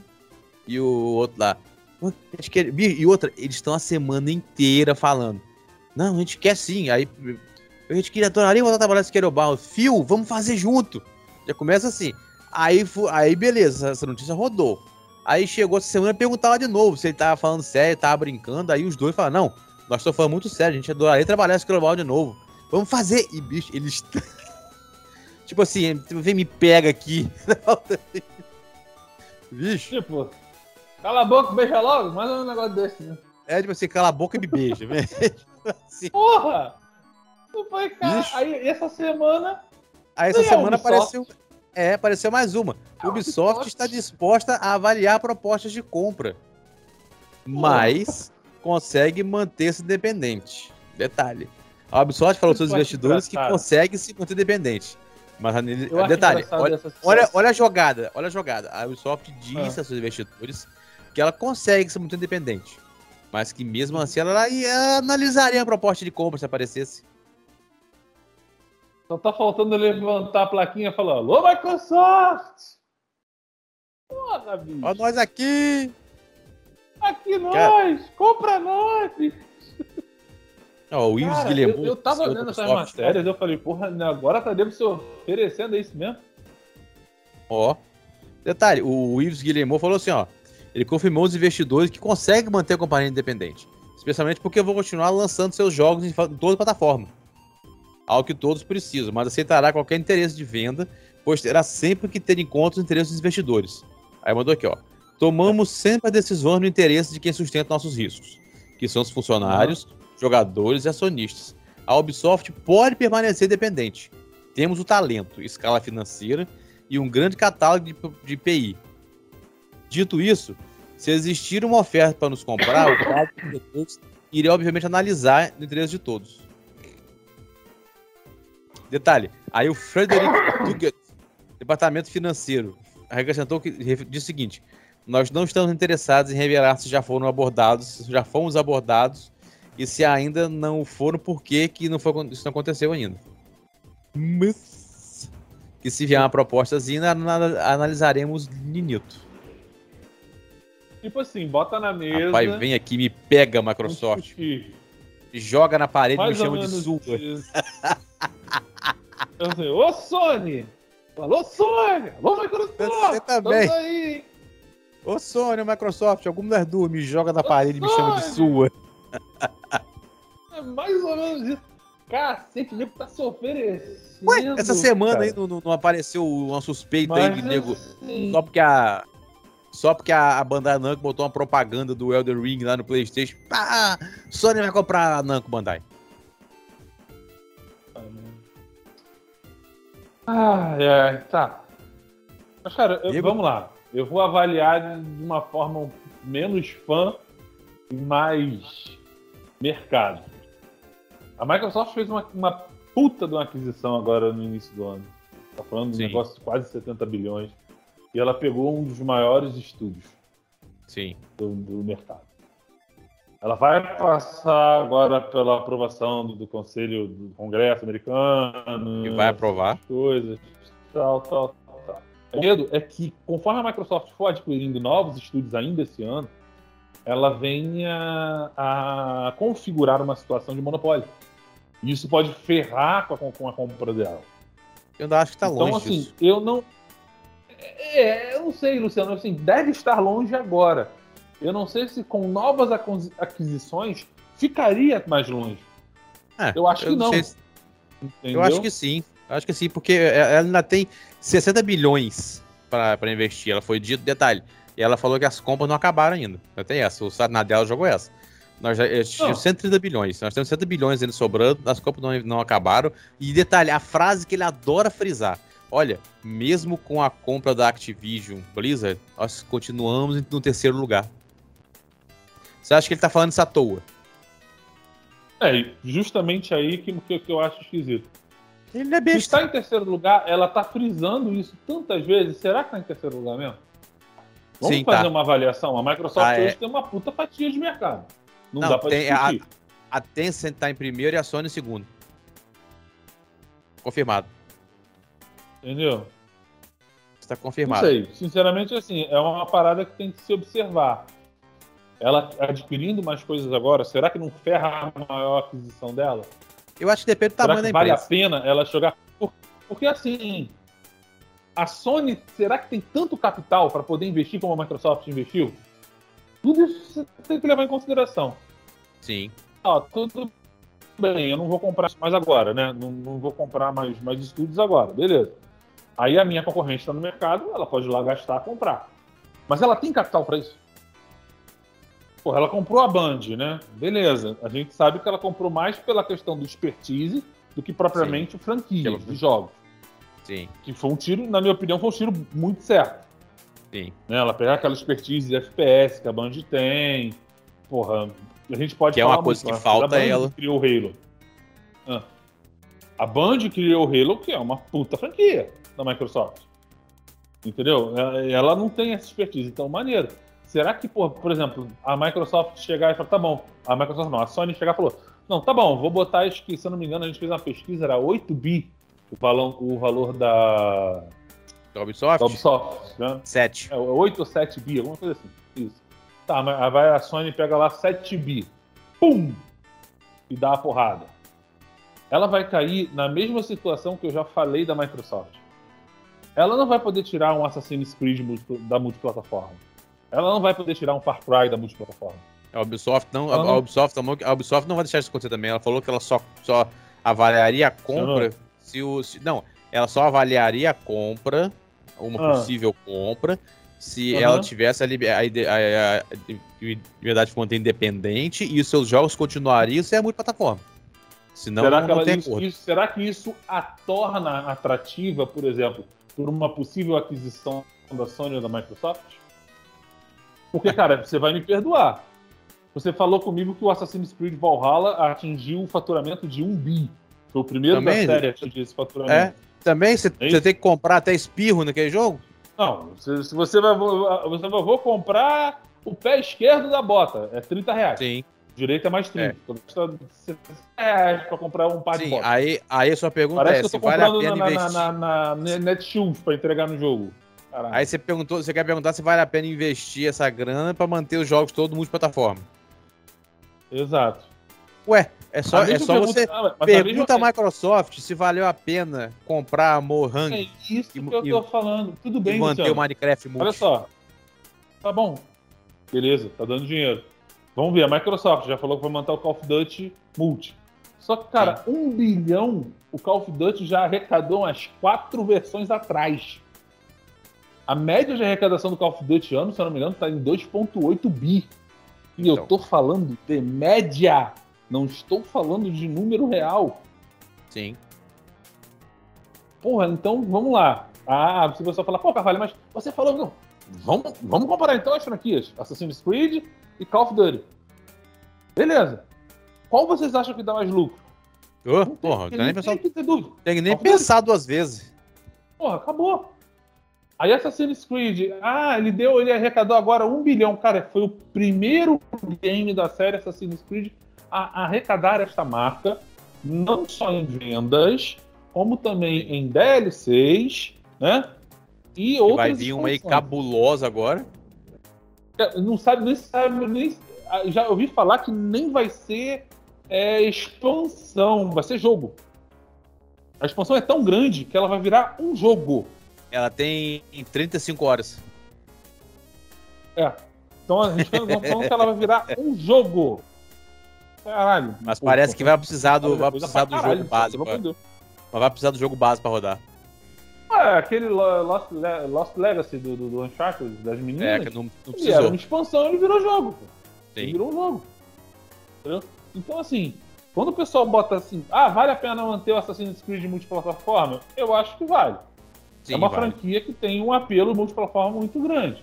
e o outro lá. E outra, eles estão a semana inteira falando. Não, a gente quer sim. Aí a gente queria adoraria voltar a trabalhar nesse Querobal. Fio, vamos fazer junto. Já começa assim. Aí, aí beleza, essa notícia rodou. Aí chegou essa semana e perguntava de novo se ele tava falando sério, tava brincando. Aí os dois falaram: Não, nós estamos falando muito sério, a gente adoraria trabalhar nesse Querobal de novo. Vamos fazer. E bicho, eles. tipo assim, vem me pega aqui. bicho. Tipo, cala a boca, beija logo. Mais um negócio desse, né? É, tipo assim, cala a boca e me beija. assim. Porra! Não foi, cara. Bicho. Aí essa semana. Aí essa semana apareceu. É, apareceu mais uma. É, Ubisoft, Ubisoft está disposta a avaliar propostas de compra. Mas consegue manter-se independente. Detalhe. A Ubisoft falou seus investidores que consegue se manter independente. Mas detalhe, olha, olha, olha, a jogada, olha a jogada. A Ubisoft disse ah. a seus investidores que ela consegue se manter independente. Mas que mesmo assim ela, ela analisaria a proposta de compra se aparecesse. Só tá faltando levantar a plaquinha e falar: Alô, Microsoft! Porra, bicho! Ó, nós aqui! Aqui nós! Cara... Compra nós! Ó, o Ives Guilherme. Eu, eu tava lendo essas matérias, eu falei, porra, agora tá dentro se oferecendo isso mesmo. Ó. Detalhe, o Ives Guilherme falou assim, ó. Ele confirmou os investidores que conseguem manter a companhia independente. Especialmente porque eu vou continuar lançando seus jogos em toda a plataforma ao que todos precisam, mas aceitará qualquer interesse de venda, pois terá sempre que ter em conta os interesses dos investidores. Aí mandou aqui, ó. Tomamos sempre as decisões no interesse de quem sustenta nossos riscos, que são os funcionários, uhum. Jogadores e acionistas. A Ubisoft pode permanecer dependente. Temos o talento, escala financeira e um grande catálogo de, de IPI. Dito isso, se existir uma oferta para nos comprar, o caso irei obviamente analisar no interesse de todos. Detalhe, aí o Frederick Dugat, departamento financeiro, acrescentou que disse o seguinte: nós não estamos interessados em revelar se já foram abordados, se já fomos abordados e se ainda não foram, por que, que não foi, isso não aconteceu ainda. Mas, que se vier uma propostazinha, analisaremos Ninito. Tipo assim, bota na mesa. Rapaz, vem aqui me pega, Microsoft. Joga na parede e me chama de sua. Eu sei, ô Sony! Alô, Sony! Alô, Microsoft! Você também. Aí. Ô Sony, Microsoft, algum das duas me joga na parede e me chama de sua. É mais ou menos isso. Cacete, o nego tá se oferecendo. Ué, essa semana cara. aí não, não, apareceu uma suspeita Mas, aí de nego. Assim... Só porque a. Só porque a, a Bandai Namco botou uma propaganda do Elder Ring lá no Playstation. Pá! Sony vai comprar a Namco Bandai. Ah, é, tá. Mas, cara, eu, vamos lá. Eu vou avaliar de uma forma menos fã e mais mercado. A Microsoft fez uma, uma puta de uma aquisição agora no início do ano. Tá falando de um negócio de quase 70 bilhões. E ela pegou um dos maiores estúdios Sim. Do, do mercado. Ela vai passar agora pela aprovação do, do Conselho do Congresso americano. E vai aprovar. Coisas, tal, tal, tal. O medo é que, conforme a Microsoft for adquirindo novos estúdios ainda esse ano, ela venha a configurar uma situação de monopólio. E isso pode ferrar com a, com a compra dela. Eu ainda acho que está longe. Então, assim, disso. eu não. É, eu não sei, Luciano. Assim, deve estar longe agora. Eu não sei se com novas aquisições ficaria mais longe. É, eu acho eu que não. Se... Eu acho que sim. Eu acho que sim, porque ela ainda tem 60 bilhões para investir. Ela foi dito, detalhe, e ela falou que as compras não acabaram ainda. Eu tenho essa, o Sarnadella jogou essa. Nós já tínhamos 130 bilhões. Nós temos 60 bilhões ainda sobrando, as compras não, não acabaram. E detalhe, a frase que ele adora frisar. Olha, mesmo com a compra da Activision Blizzard, nós continuamos no terceiro lugar. Você acha que ele tá falando isso à toa? É, justamente aí que, que, que eu acho esquisito. Ele é besta. Está em terceiro lugar, ela tá frisando isso tantas vezes. Será que tá em terceiro lugar mesmo? Vamos Sim, fazer tá. uma avaliação. A Microsoft ah, hoje é... tem uma puta fatia de mercado. Não, Não dá pra tem, discutir. A, a Tencent tá em primeiro e a Sony em segundo. Confirmado. Entendeu? Está confirmado. Não sei. Sinceramente, assim, é uma parada que tem que se observar. ela adquirindo mais coisas agora, será que não ferra a maior aquisição dela? Eu acho que depende do Será tamanho da vale a empresa. pena ela jogar? Por- Porque assim, a Sony, será que tem tanto capital para poder investir como a Microsoft investiu? Tudo isso você tem que levar em consideração. Sim. Ó, tudo bem, eu não vou comprar mais agora, né? Não, não vou comprar mais, mais estúdios agora, beleza. Aí a minha concorrente está no mercado, ela pode ir lá gastar, comprar. Mas ela tem capital para isso? Porra, ela comprou a Band, né? Beleza. A gente sabe que ela comprou mais pela questão do expertise do que propriamente franquia Pelo- de jogos. Sim, Que foi um tiro, na minha opinião, foi um tiro muito certo. sim. Né? Ela pegar aquela expertise de FPS que a Band tem. Porra, a gente pode Que é uma coisa muito, que falta a Band ela. criou o Halo. Ah. A Band criou o Halo, que é uma puta franquia da Microsoft. Entendeu? Ela- Ela não tem essa expertise, então maneiro. Será que, pô, por exemplo, a Microsoft chegar e falar, tá bom, a Microsoft não, a Sony chegar e falou, não, tá bom, vou botar, acho que, se eu não me engano, a gente fez uma pesquisa, era 8 bi o valor, o valor da, Da Ubisoft? da Ubisoft, né? 7. É 8 ou 7 bi, alguma coisa assim. Tá, mas vai a Sony pega lá 7 bi. Pum! E dá a porrada. Ela vai cair na mesma situação que eu já falei da Microsoft. Ela não vai poder tirar um Assassin's Creed da multiplataforma. Ela não vai poder tirar um Far Cry da multiplataforma. A Ubisoft não, a, não- a Ubisoft a Ubisoft não vai deixar isso acontecer também. Ela falou que ela só, só avaliaria a compra se o. se- não, ela só avaliaria a compra, uma Ah. possível compra, se Aham. ela tivesse a, liber- a a- liberdade de conta independente e os seus jogos continuariam sem a multiplataforma. Senão será, não, que ela- isso, isso- será que isso a torna atrativa, por exemplo, por uma possível aquisição da Sony ou da Microsoft? Porque, cara, você vai me perdoar. Você falou comigo que o Assassin's Creed Valhalla atingiu o faturamento de 1 bi. Foi o primeiro Também? da série a atingir esse É, faturamento. também você É isso? tem que comprar até espirro naquele jogo? Não, se, se você vai, você vai vou comprar o pé esquerdo da bota, é 30 reais. Sim. Direito é mais 30. Então, custa 60 reais pra comprar um par de Sim, botas. aí, aí a sua pergunta Parece é que eu se tô vale a pena na, investir. na, na, na Netshoes pra entregar no jogo. Caralho. Aí você perguntou, você quer perguntar se vale a pena investir essa grana pra manter os jogos todos multiplataforma. Exato. Ué, é só, é só pergunta- você Ah, a pergunta mesma- a Microsoft se valeu a pena comprar a Mojang É isso que e- eu tô falando. Tudo e bem, manter Luciano. o Minecraft multi. Olha só. Tá bom. Beleza, tá dando dinheiro. Vamos ver, a Microsoft já falou que vai manter o Call of Duty Multi. Só que, cara, um bilhão o Call of Duty já arrecadou umas quatro versões atrás. A média de arrecadação do Call of Duty ano, se eu não me engano, tá em 2,8 bi. E eu Então. tô falando de média. Não estou falando de número real. Sim. Porra, então vamos lá. Ah, se você falar, pô, Carvalho, mas você falou. Não. Vamos, vamos comparar então as franquias: Assassin's Creed e Call of Duty. Beleza. Qual vocês acham que dá mais lucro? Ô, tem- porra, não tem nem, tem pensar, tem que nem pensar duas vezes. Porra, acabou. Aí Assassin's Creed, ah, ele deu, ele arrecadou agora um bilhão. Cara, foi o primeiro game da série Assassin's Creed a arrecadar esta marca, não só em vendas, como também em DLCs, né? E outras vai vir uma aí cabulosa agora. Não sabe, nem sabe, nem, já ouvi falar que nem vai ser é, expansão, vai ser jogo. A expansão é tão grande que ela vai virar um jogo. Ela tem 35 horas. É. Então a gente tá falando que ela vai virar um jogo. Caralho. Mas Pô, parece pô, que vai precisar do, vai precisar do caralho, jogo Deus. mas vai precisar do jogo base pra rodar. Ah, aquele Lo- Lost, Le- Lost Legacy do, do, do Uncharted, das É, meninas, que não, não ele era precisou. uma expansão ele virou jogo. pô. Ele Sim. virou um jogo. Entendeu? Então, assim, quando o pessoal bota assim, ah, vale a pena manter o Assassin's Creed multiplataforma? Eu acho que vale. Sim, é uma vale. franquia que tem um apelo multiplataforma muito grande.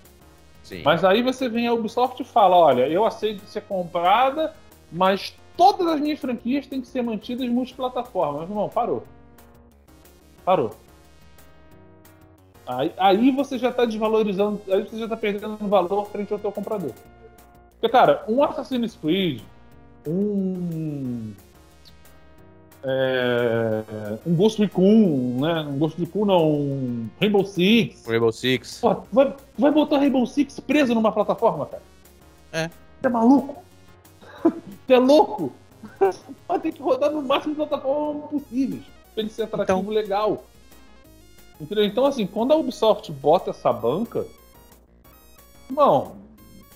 Sim. Mas aí você vem a Ubisoft e fala: olha, eu aceito ser comprada, mas todas as minhas franquias têm que ser mantidas multiplataforma. Meu irmão, parou. Parou. Aí, aí você já está desvalorizando, aí você já está perdendo valor frente ao teu comprador. Porque, cara, um Assassin's Creed, um. É, um Ghost Recon, né? Um Ghost Recon não, um Rainbow Six. Rainbow Six. Pô, vai, vai botar Rainbow Six preso numa plataforma, cara? É. Você é maluco? Você é louco? Vai ter que rodar no máximo de plataformas possíveis pra ele ser atrativo então... legal. Entendeu? Então, assim, quando a Ubisoft bota essa banca. Não.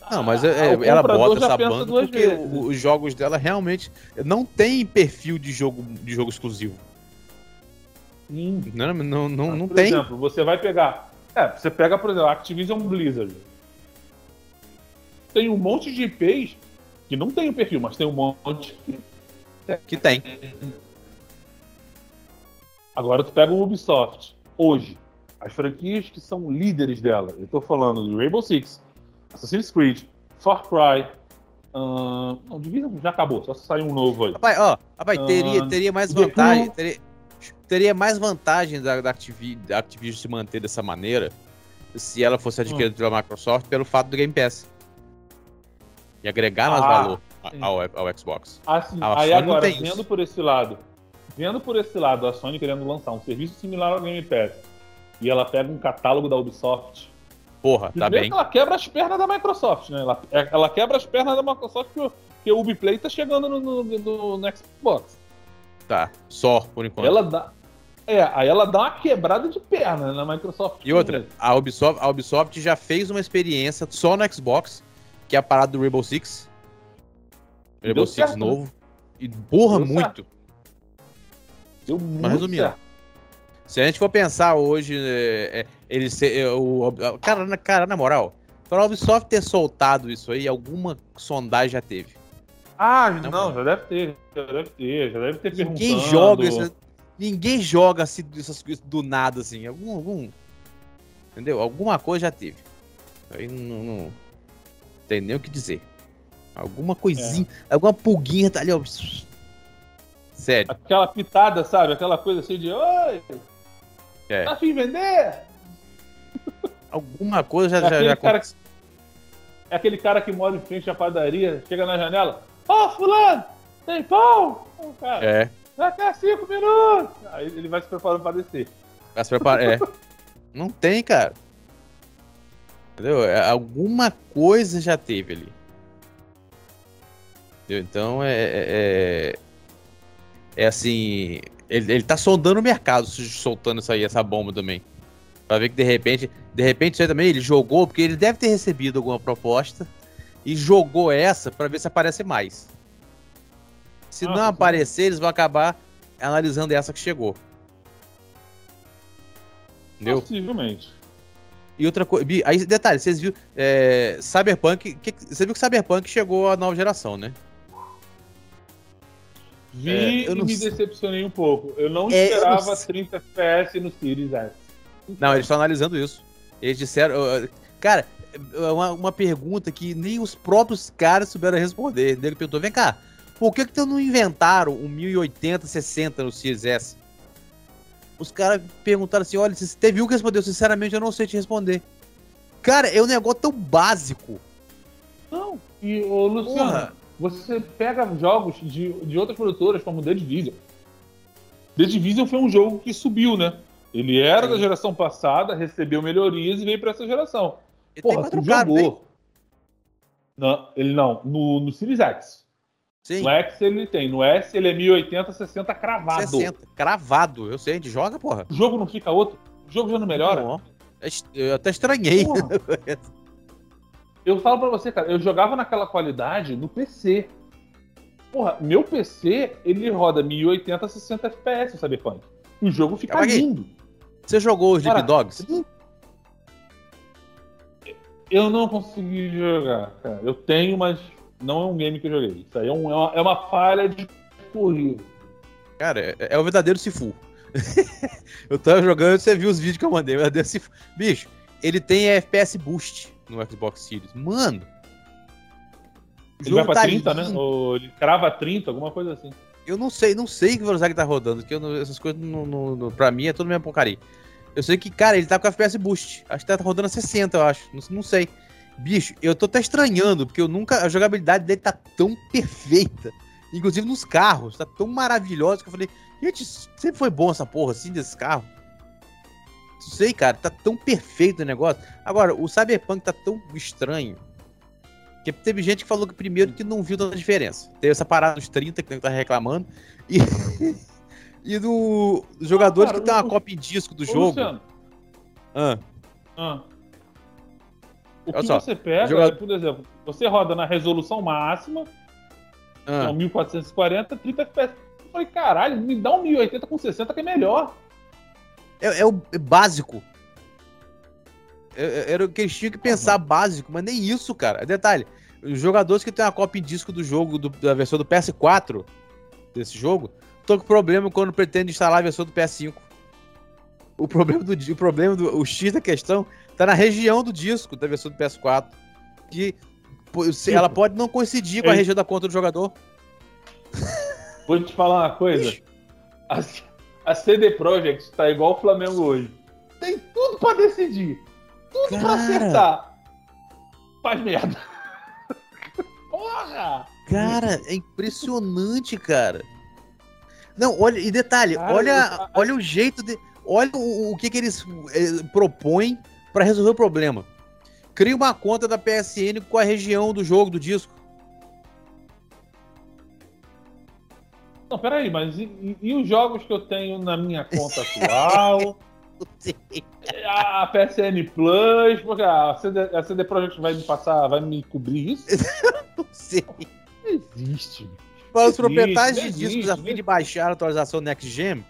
Não, mas é, ela bota essa banca porque vezes. os jogos dela realmente não tem perfil de jogo, de jogo exclusivo. Sim. Não, não, não, não por tem. Por exemplo, você vai pegar. É, você pega, por exemplo, a Activision Blizzard. Tem um monte de IPs que não tem o perfil, mas tem um monte que, tem. Agora tu pega o Ubisoft hoje, as franquias que são líderes dela, eu tô falando de Rainbow Six, Assassin's Creed, Far Cry, uh, não, Division já acabou, só saiu um novo aí. Rapaz, ó, rapaz, teria, uh, teria mais vantagem, teria, teria, mais vantagem da, da, Activision, da Activision se manter dessa maneira se ela fosse adquirida uh. pela Microsoft pelo fato do Game Pass. E agregar mais ah, valor ao, ao, Xbox. Assim, aí agora, vendo isso. por esse lado, vendo por esse lado a Sony querendo lançar um serviço similar ao Game Pass e ela pega um catálogo da Ubisoft. Porra, tá bem. ela quebra as pernas da Microsoft, né? Ela, é, ela quebra as pernas da Microsoft porque, o Ubiplay tá chegando no, no, no, no Xbox. Tá, só por enquanto. Ela dá, é, aí ela dá uma quebrada de perna na Microsoft. E outra, a Ubisoft, a Ubisoft já fez uma experiência só no Xbox, que é a parada do Rainbow Six. Rainbow Six certo, né? novo. E porra, Deu muito. Certo. Deu muito Mas resumindo. Certo. Se a gente for pensar hoje, é, é, ele ser, é, o, cara, cara, na moral, para a Ubisoft ter soltado isso aí, alguma sondagem já teve. Ah, não, não já deve ter, já deve ter, já deve ter Ninguém joga isso, ninguém joga assim, essas coisas do nada assim, algum, algum, entendeu? Alguma coisa já teve. Aí não, não tem nem o que dizer. Alguma coisinha, é. alguma pulguinha tá ali, ó. Sério. Aquela pitada, sabe? Aquela coisa assim de oi! É. Tá afim de vender? Alguma coisa já, é já, já cara que, É aquele cara que mora em frente à padaria, chega na janela, ó, oh, fulano, tem pão? Oh, cara, é. Até cinco minutos! Aí ele vai se preparando pra descer. Vai se preparar, é. Não tem, cara. Entendeu? É, alguma coisa já teve ali. Entendeu? Então é, é. É, é assim. Ele, ele tá sondando o mercado, soltando isso aí, essa bomba também. Pra ver que de repente. De repente isso aí também ele jogou, porque ele deve ter recebido alguma proposta. E jogou essa para ver se aparece mais. Se não aparecer, eles vão acabar analisando essa que chegou. Entendeu? Possivelmente. E outra coisa. Aí, detalhe, vocês viram. É, Cyberpunk. Que, você viu que Cyberpunk chegou à nova geração, né? Vi é, eu e me sei. decepcionei um pouco. Eu não é, esperava eu não 30 FPS no Series S. Não, eles estão analisando isso. Eles disseram. Cara, é uma, uma pergunta que nem os próprios caras souberam responder. Ele perguntou: vem cá, por que, que não inventaram um 1080, 60 no Series S? Os caras perguntaram assim: olha, teve um que respondeu, sinceramente, eu não sei te responder. Cara, é um negócio tão básico. Não, e ô Luciano, Porra. você pega jogos de, de outras produtoras, como The Division. The Division foi um jogo que subiu, né? Ele era Sim. da geração passada, recebeu melhorias e veio para essa geração. Ele Porra, tu jogou. Não, ele não, no, no Series X. Sim. No X ele tem, no S ele é 1080, 60 cravado. 60, cravado, eu sei, a gente joga, porra. O jogo não fica outro? O jogo já não melhora? Não. Eu até estranhei. eu falo pra você, cara, eu jogava naquela qualidade no PC. Porra, meu PC, ele roda 1080, 60 FPS, o Cyberpunk. O jogo fica lindo. Você jogou o Sleep Dogs? Eu não consegui jogar, cara. Eu tenho, mas não é um game que eu joguei. Isso aí é, um, é, uma, é uma, falha de corrida. Cara, é, é o verdadeiro Sifu. eu tava jogando, você viu os vídeos que eu mandei. Verdadeiro Sifu. Bicho, ele tem FPS Boost no Xbox Series. Mano. Ele vai pra tá 30, lindo. né? Ou ele crava 30, alguma coisa assim. Eu não sei, não sei que velocidade tá rodando, porque não, essas coisas, no, no, no, pra mim, é tudo mesmo porcaria. Eu sei que, cara, ele tá com FPS Boost. Acho que tá rodando a 60, eu acho. Não, não sei. Bicho, eu tô até estranhando, porque eu nunca. A jogabilidade dele tá tão perfeita. Inclusive nos carros, tá tão maravilhosa que eu falei, gente, sempre foi bom essa porra assim desse carro. Não sei, cara, tá tão perfeito o negócio. Agora, o Cyberpunk tá tão estranho Porque teve gente que falou que primeiro que não viu tanta diferença. Teve essa parada dos 30 que tá reclamando. E, e do jogadores ah, cara, que tem uma cópia em disco do jogo. Luciano. Ah. Ah. O Olha que só, você pega, jogador... é, por exemplo, você roda na resolução máxima, ah. é um 1440, 30 FPS. Eu falei, caralho, me dá um 1080 com 60 que é melhor. É, é o é básico. Era o que eles tinham que pensar uhum. básico, mas nem isso, cara. Detalhe, os jogadores que tem a cópia em disco do jogo, do, da versão do PS4, desse jogo, estão com problema quando pretende instalar a versão do PS5. O problema do o problema do o X da questão tá na região do disco da versão do PS4. Que ela pode não coincidir com a região da conta do jogador. Vou te falar uma coisa. A, a CD Projekt tá igual o Flamengo hoje. Tem tudo para decidir. Tudo cara... pra acertar. Faz merda. Porra! Cara, é impressionante, cara. Não, olha, e detalhe, cara, olha, olha o jeito de. Olha o, o que, que eles eh, propõem para resolver o problema. Cria uma conta da PSN com a região do jogo, do disco. Não, peraí, mas e, e, os jogos que eu tenho na minha conta atual? a PSN Plus, porque a CD, a CD Projekt vai me passar, vai me cobrir isso? não sei. Não existe. Para os proprietários de discos a fim de baixar a atualização Next Gen,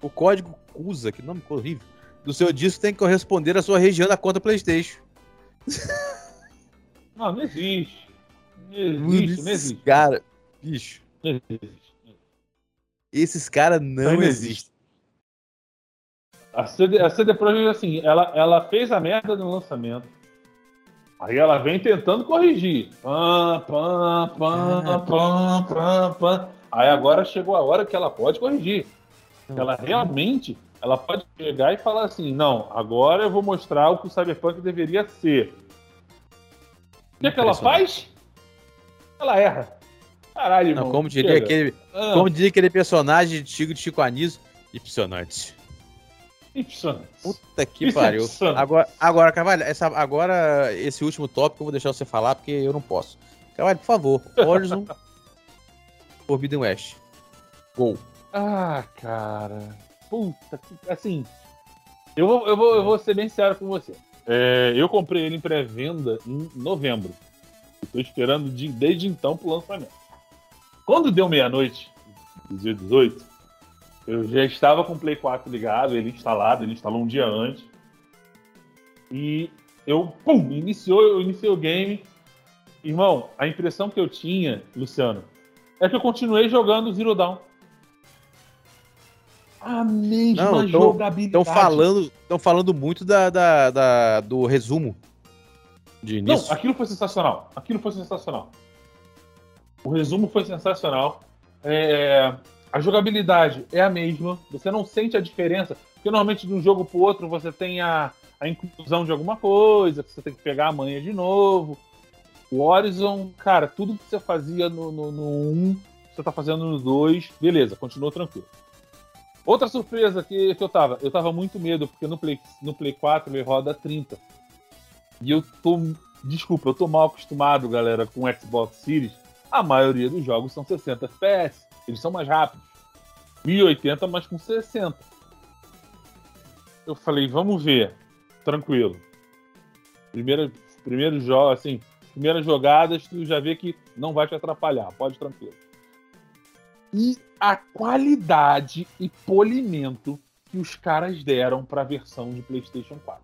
o código CUSA, que nome horrível, do seu disco tem que corresponder à sua região da conta PlayStation. Não, não existe. Não existe, não existe. Cara, bicho. Não existe. Esses caras não, não existem. A CD, a CD Projekt, assim, ela, ela fez a merda no lançamento. Aí ela vem tentando corrigir. Pam, pam, pam, pam, pam, pam. Aí agora chegou a hora que ela pode corrigir. Ela realmente ela pode chegar e falar assim: não, agora eu vou mostrar o que o Cyberpunk deveria ser. O que, é que ela faz? Ela erra. Caralho, irmão. Não, como, diria aquele, ah. como diria aquele personagem de Chico de Chico Anísio, impressionante. Impressionante. Puta que Isso pariu. É agora, agora, Carvalho, essa, agora esse último tópico eu vou deixar você falar porque eu não posso. Carvalho, por favor, Horizon Forbidden West. Gol. Ah, cara. Puta. Assim. Eu vou, eu vou, eu vou ser bem sincero com você. É, eu comprei ele em pré-venda em novembro. Estou esperando de, desde então pro lançamento. Quando deu meia-noite, dia 18, eu já estava com o Play 4 ligado, ele instalado, ele instalou um dia antes. E eu, pum, iniciou, eu iniciei o game. Irmão, a impressão que eu tinha, Luciano, é que eu continuei jogando Zero Dawn. A mesma Não, tão, jogabilidade. Estão falando, falando muito da, da, da, do resumo de início. Não, aquilo foi sensacional. Aquilo foi sensacional. O resumo foi sensacional. É, a jogabilidade é a mesma, você não sente a diferença, porque normalmente de um jogo pro outro você tem a, a inclusão de alguma coisa, que você tem que pegar a manha de novo. O Horizon, cara, tudo que você fazia no, no, no 1, você tá fazendo no 2, beleza, continua tranquilo. Outra surpresa que, que eu tava, eu tava muito medo, porque no Play, no Play 4 ele roda 30. E eu tô. Desculpa, eu tô mal acostumado, galera, com Xbox Series. A maioria dos jogos são 60 FPS. Eles são mais rápidos. 1080, mas com 60. Eu falei, vamos ver. Tranquilo. Primeira, primeiro jogo, assim, primeiras jogadas, tu já vê que não vai te atrapalhar. Pode tranquilo. E a qualidade e polimento que os caras deram para a versão de PlayStation 4.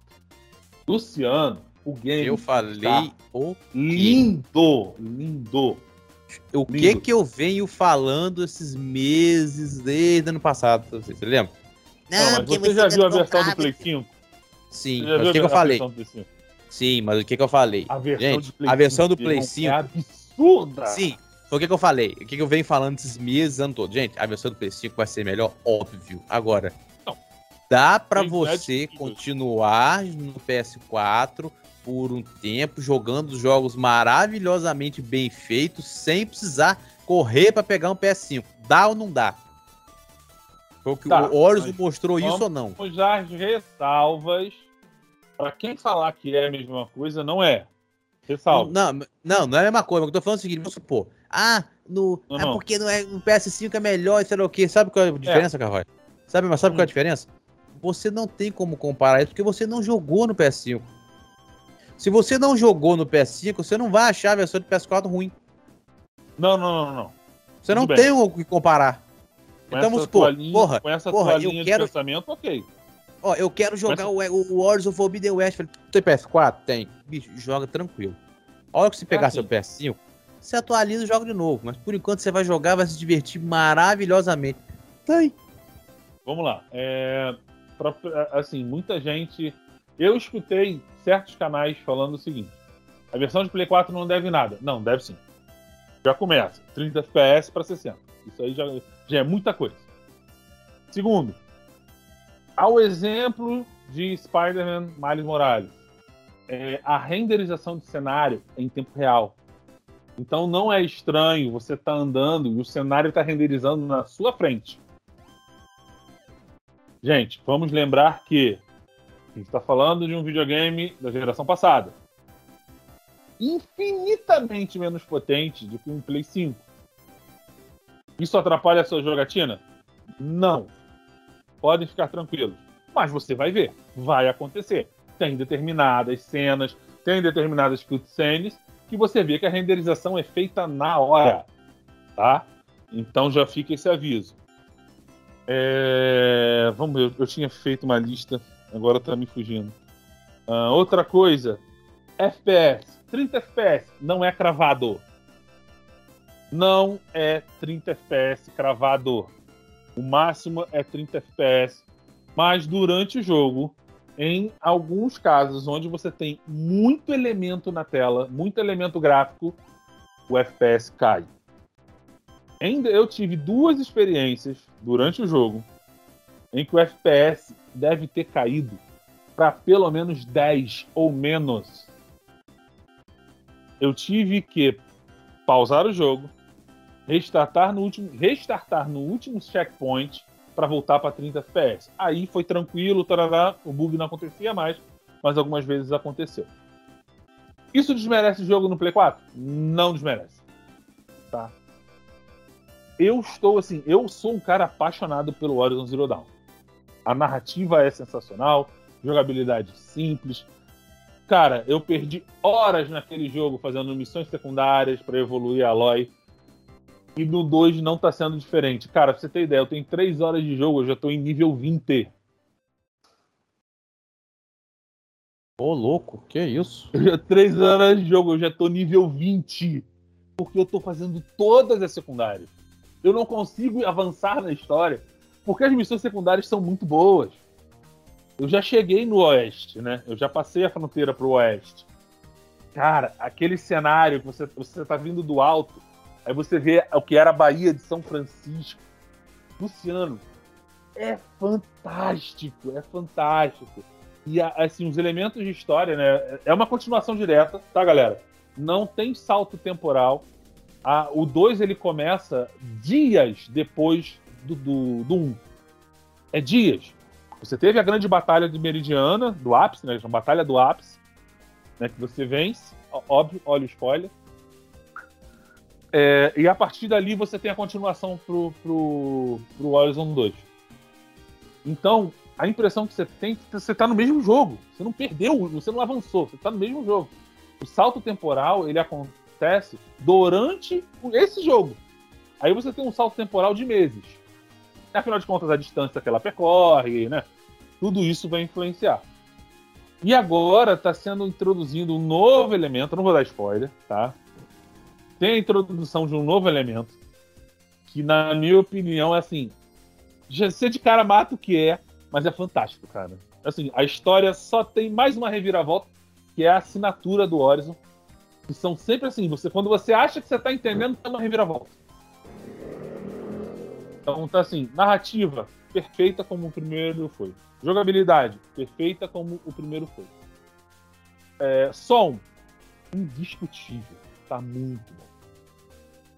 Luciano, o game. Eu falei tá o lindo, lindo. O que que eu venho falando esses meses desde ano passado, você, você lembra? Não, não mas você já viu a versão do Play 5? Sim, mas o que, que eu falei? Sim, mas o que que eu falei? A versão, Gente, a versão do Play 5 é absurda. Sim, foi o que, que eu falei. O que, que eu venho falando esses meses, ano todo. Gente, a versão do Play 5 vai ser melhor, óbvio. Agora, não. dá para você continuar no PS4 por um tempo, jogando jogos maravilhosamente bem feitos, sem precisar correr para pegar um PS5. Dá ou não dá? Foi o que tá, o Horizon mostrou isso ou não? Já ressalvas. Para quem falar que é a mesma coisa, não é. Ressalva. Não, não, não é a mesma coisa. Eu tô falando o seguinte, vamos supor. Ah, no, Não, é não. porque no, no PS5 é melhor sei lá o quê. Sabe qual é a diferença, Carroy? Sabe, mas sabe qual é a Hum. diferença? Você não tem como comparar isso porque você não jogou no PS5. Se você não jogou no PS5, você não vai achar a versão de PS4 ruim. Não, não, não, não. Você não Tudo tem o que comparar. Com então vamos supor, linha, porra, com essa porra, eu quero- de pensamento, ok. Ó, eu quero jogar o, o Wars of Forbidden West. Falei, tem PS4? Tem. Bicho, joga tranquilo. A hora que você pegar assim. seu PS5, você atualiza e joga de novo. Mas por enquanto você vai jogar, vai se divertir maravilhosamente. Tem. Vamos lá. É, pra- assim, muita gente. Eu escutei certos canais falando o seguinte: a versão de Play 4 não deve nada. Não, deve sim. Já começa. 30 FPS para 60. Isso aí já, já é muita coisa. Segundo, ao exemplo de Spider-Man Miles Morales, é, a renderização de cenário é em tempo real. Então não é estranho você estar andando e o cenário está renderizando na sua frente. Gente, vamos lembrar que a gente está falando de um videogame da geração passada. Infinitamente menos potente do que um Play 5. Isso atrapalha a sua jogatina? Não. Podem ficar tranquilos. Mas você vai ver. Vai acontecer. Tem determinadas cenas, tem determinadas cutscenes que você vê que a renderização é feita na hora. Tá? Então já fica esse aviso. É, Vamos ver, eu tinha feito uma lista, agora tá me fugindo. Ah, outra coisa, FPS. 30 FPS não é cravado. Não é 30 FPS cravado. O máximo é 30 FPS. Mas durante o jogo, em alguns casos onde você tem muito elemento na tela, muito elemento gráfico, o FPS cai. Eu tive duas experiências durante o jogo em que o FPS deve ter caído para pelo menos 10 ou menos. Eu tive que pausar o jogo, restartar no último, restartar no último checkpoint para voltar para 30 FPS. Aí foi tranquilo, tarará, o bug não acontecia mais, mas algumas vezes aconteceu. Isso desmerece o jogo no Play 4? Não desmerece. Tá? eu estou assim, eu sou um cara apaixonado pelo Horizon Zero Dawn. A narrativa é sensacional, jogabilidade simples. Cara, eu perdi horas naquele jogo fazendo missões secundárias para evoluir a Aloy. E no 2 não tá sendo diferente. Cara, pra você ter ideia, eu tenho 3 horas de jogo, eu já tô em nível 20. Ô, louco, que isso? Eu já 3 horas de jogo, eu já tô nível 20. Porque eu tô fazendo todas as secundárias. Eu não consigo avançar na história porque as missões secundárias são muito boas. Eu já cheguei no oeste, né? Eu já passei a fronteira pro oeste. Cara, aquele cenário que você, você tá vindo do alto, aí você vê o que era a Bahia de São Francisco. Luciano, é fantástico, é fantástico. E assim, os elementos de história, né? É uma continuação direta, tá, galera? Não tem salto temporal. O 2 ele começa dias depois do 1. Do, do um. É dias. Você teve a grande batalha de Meridiana, do ápice, né? A batalha do ápice, né? Que você vence. Óbvio, olha o spoiler. É, e a partir dali você tem a continuação pro, pro, pro Horizon 2. Então, a impressão que você tem é que você tá no mesmo jogo. Você não perdeu, você não avançou, você tá no mesmo jogo. O salto temporal, ele acontece durante esse jogo. Aí você tem um salto temporal de meses. Afinal de contas, a distância que ela percorre, né? Tudo isso vai influenciar. E agora está sendo introduzido um novo elemento, não vou dar spoiler, tá? Tem a introdução de um novo elemento que, na minha opinião, é assim. Sei de cara mata o que é, mas é fantástico, cara. Assim, a história só tem mais uma reviravolta, que é a assinatura do Horizon. Que são sempre assim, você, quando você acha que você tá entendendo, tem uma reviravolta. Então tá assim, narrativa perfeita como o primeiro foi. Jogabilidade perfeita como o primeiro foi. É, som indiscutível, tá muito bom.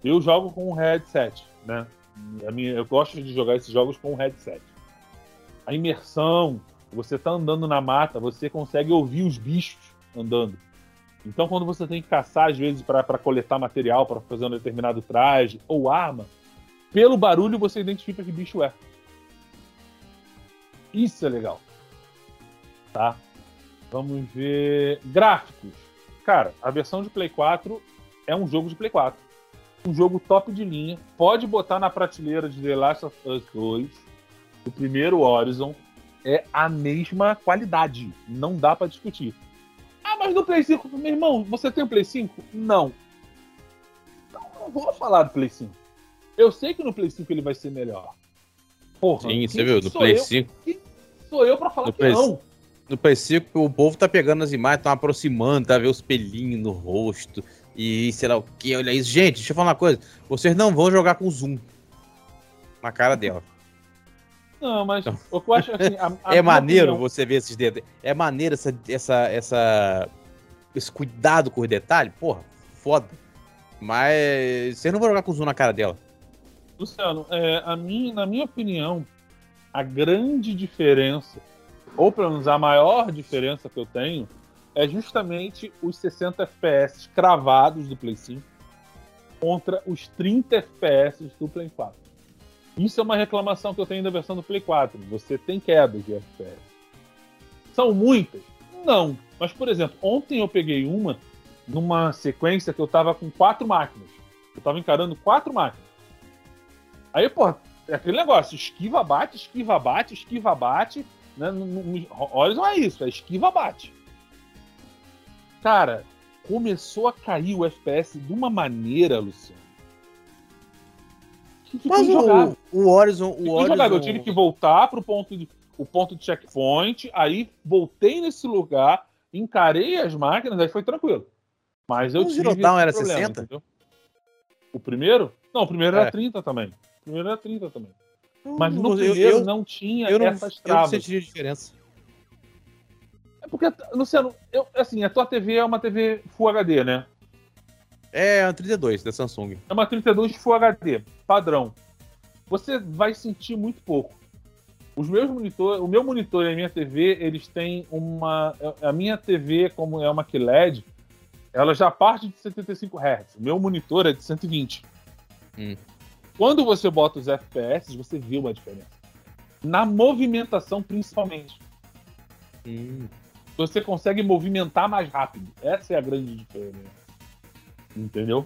Eu jogo com um headset, né? A minha, eu gosto de jogar esses jogos com um headset. A imersão, você tá andando na mata, você consegue ouvir os bichos andando. Então, quando você tem que caçar, às vezes, para coletar material, para fazer um determinado traje ou arma, pelo barulho você identifica que bicho é. Isso é legal. Tá? Vamos ver. Gráficos. Cara, a versão de Play 4 é um jogo de Play 4. Um jogo top de linha. Pode botar na prateleira de The Last of Us 2, o primeiro Horizon. É a mesma qualidade. Não dá para discutir. Ah, mas no Play 5, meu irmão, você tem o Play 5? Não. Então não vou falar do Play 5. Eu sei que no Play 5 ele vai ser melhor. Porra, Sim, você viu, no Play eu, 5. Quem sou eu pra falar que Play, não? No Play 5, o povo tá pegando as imagens, tá aproximando, tá vendo os pelinhos no rosto e sei lá o que. Olha isso. Gente, deixa eu falar uma coisa. Vocês não vão jogar com zoom na cara dela. Não, mas então, o que eu acho assim. A, a é maneiro opinião... você ver esses dedos. É maneiro essa, essa, essa, esse cuidado com os detalhes. Porra, foda. Mas você não vai jogar com zoom na cara dela. Luciano, é, a minha, na minha opinião, a grande diferença, ou pelo menos a maior diferença que eu tenho, é justamente os 60 FPS cravados do Play 5 contra os 30 FPS do Play 4. Isso é uma reclamação que eu tenho da versão do Play 4. Você tem quedas de FPS. São muitas? Não. Mas, por exemplo, ontem eu peguei uma numa sequência que eu tava com quatro máquinas. Eu tava encarando quatro máquinas. Aí, pô, é aquele negócio: esquiva, bate, esquiva, bate, esquiva, bate. Né? Horizon é isso, é esquiva, bate. Cara, começou a cair o FPS de uma maneira, Luciano. Mas o, o Horizon. O Horizon... Eu tive que voltar pro ponto de, o ponto de checkpoint, aí voltei nesse lugar, encarei as máquinas, aí foi tranquilo. Mas eu o tive. O Zero era problema, 60? Entendeu? O primeiro? Não, o primeiro é. era 30 também. O primeiro era 30 também. Mas no eu, primeiro eu, não tinha eu não, essas travas. Eu não senti diferença. É porque, Luciano, eu, assim, a tua TV é uma TV Full HD, né? É a 32 da Samsung. É uma 32 Full HD, padrão. Você vai sentir muito pouco. Os meus monitores, o meu monitor e a minha TV, eles têm uma. A minha TV, como é uma QLED, ela já parte de 75 Hz. O meu monitor é de 120. Hum. Quando você bota os FPS, você vê uma diferença. Na movimentação, principalmente. Hum. Você consegue movimentar mais rápido. Essa é a grande diferença. Entendeu?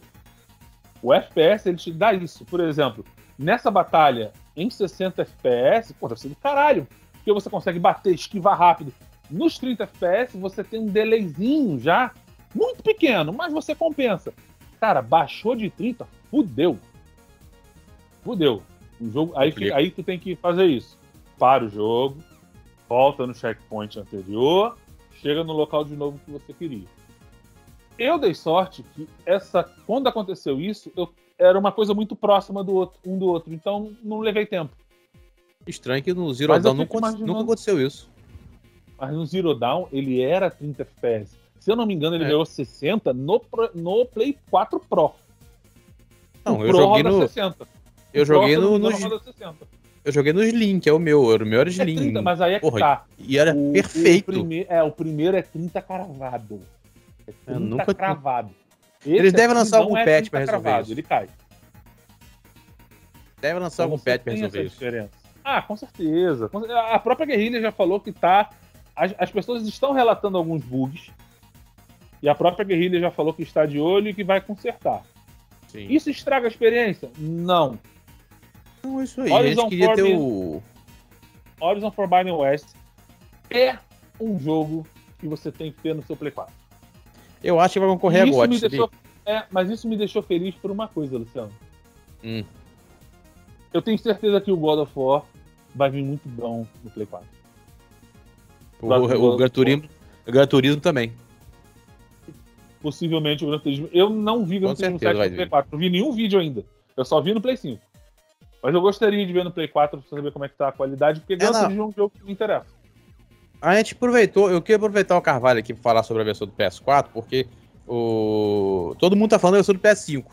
O FPS, ele te dá isso. Por exemplo, nessa batalha em 60 FPS, pô, deve ser do caralho. Porque você consegue bater, esquivar rápido. Nos 30 FPS, você tem um delayzinho já, muito pequeno, mas você compensa. Cara, baixou de 30, fudeu fudeu. O jogo, aí, aí tu tem que fazer isso. Para o jogo, volta no checkpoint anterior, chega no local de novo que você queria. Eu dei sorte que essa, quando aconteceu isso, eu, era uma coisa muito próxima do outro, um do outro, então não levei tempo. Estranho que no Zero Dawn nunca, imaginando... nunca aconteceu isso. Mas no Zero Dawn ele era 30 FPS. Se eu não me engano, ele é. ganhou 60 no, no Play 4 Pro. Não, o eu Pro joguei no 60. Eu joguei no, no Eu joguei no Slim, que é o meu. O meu era Slim. É 30, mas aí é que Porra, tá. E era o, perfeito. O prime... É, o primeiro é 30 cravado. É 30 nunca... cravado. Esse Eles devem lançar algum é patch pra resolver cravado, isso. Ele cai. Deve lançar então, algum patch pra resolver isso. Diferença. Ah, com certeza. A própria Guerrilha já falou que tá. As, as pessoas estão relatando alguns bugs. E a própria Guerrilha já falou que está de olho e que vai consertar. Sim. Isso estraga a experiência? Não. Então, isso aí. Horizon a gente queria ter o. Horizon Forbidden West é um jogo que você tem que ter no seu Play 4. Eu acho que vai concorrer agora. Deixou... É, mas isso me deixou feliz por uma coisa, Luciano. Hum. Eu tenho certeza que o God of War vai vir muito bom no Play 4. O, o, o Gran Turismo, Gran Turismo também. Possivelmente o Gran Turismo. Eu não vi Gran Turismo 7 no Play 4. Não vi nenhum vídeo ainda. Eu só vi no Play 5. Mas eu gostaria de ver no Play 4 pra saber como é que tá a qualidade, porque Gran Turismo é um jogo que me interessa. A gente aproveitou, eu queria aproveitar o Carvalho aqui para falar sobre a versão do PS4, porque o... todo mundo tá falando da versão do PS5.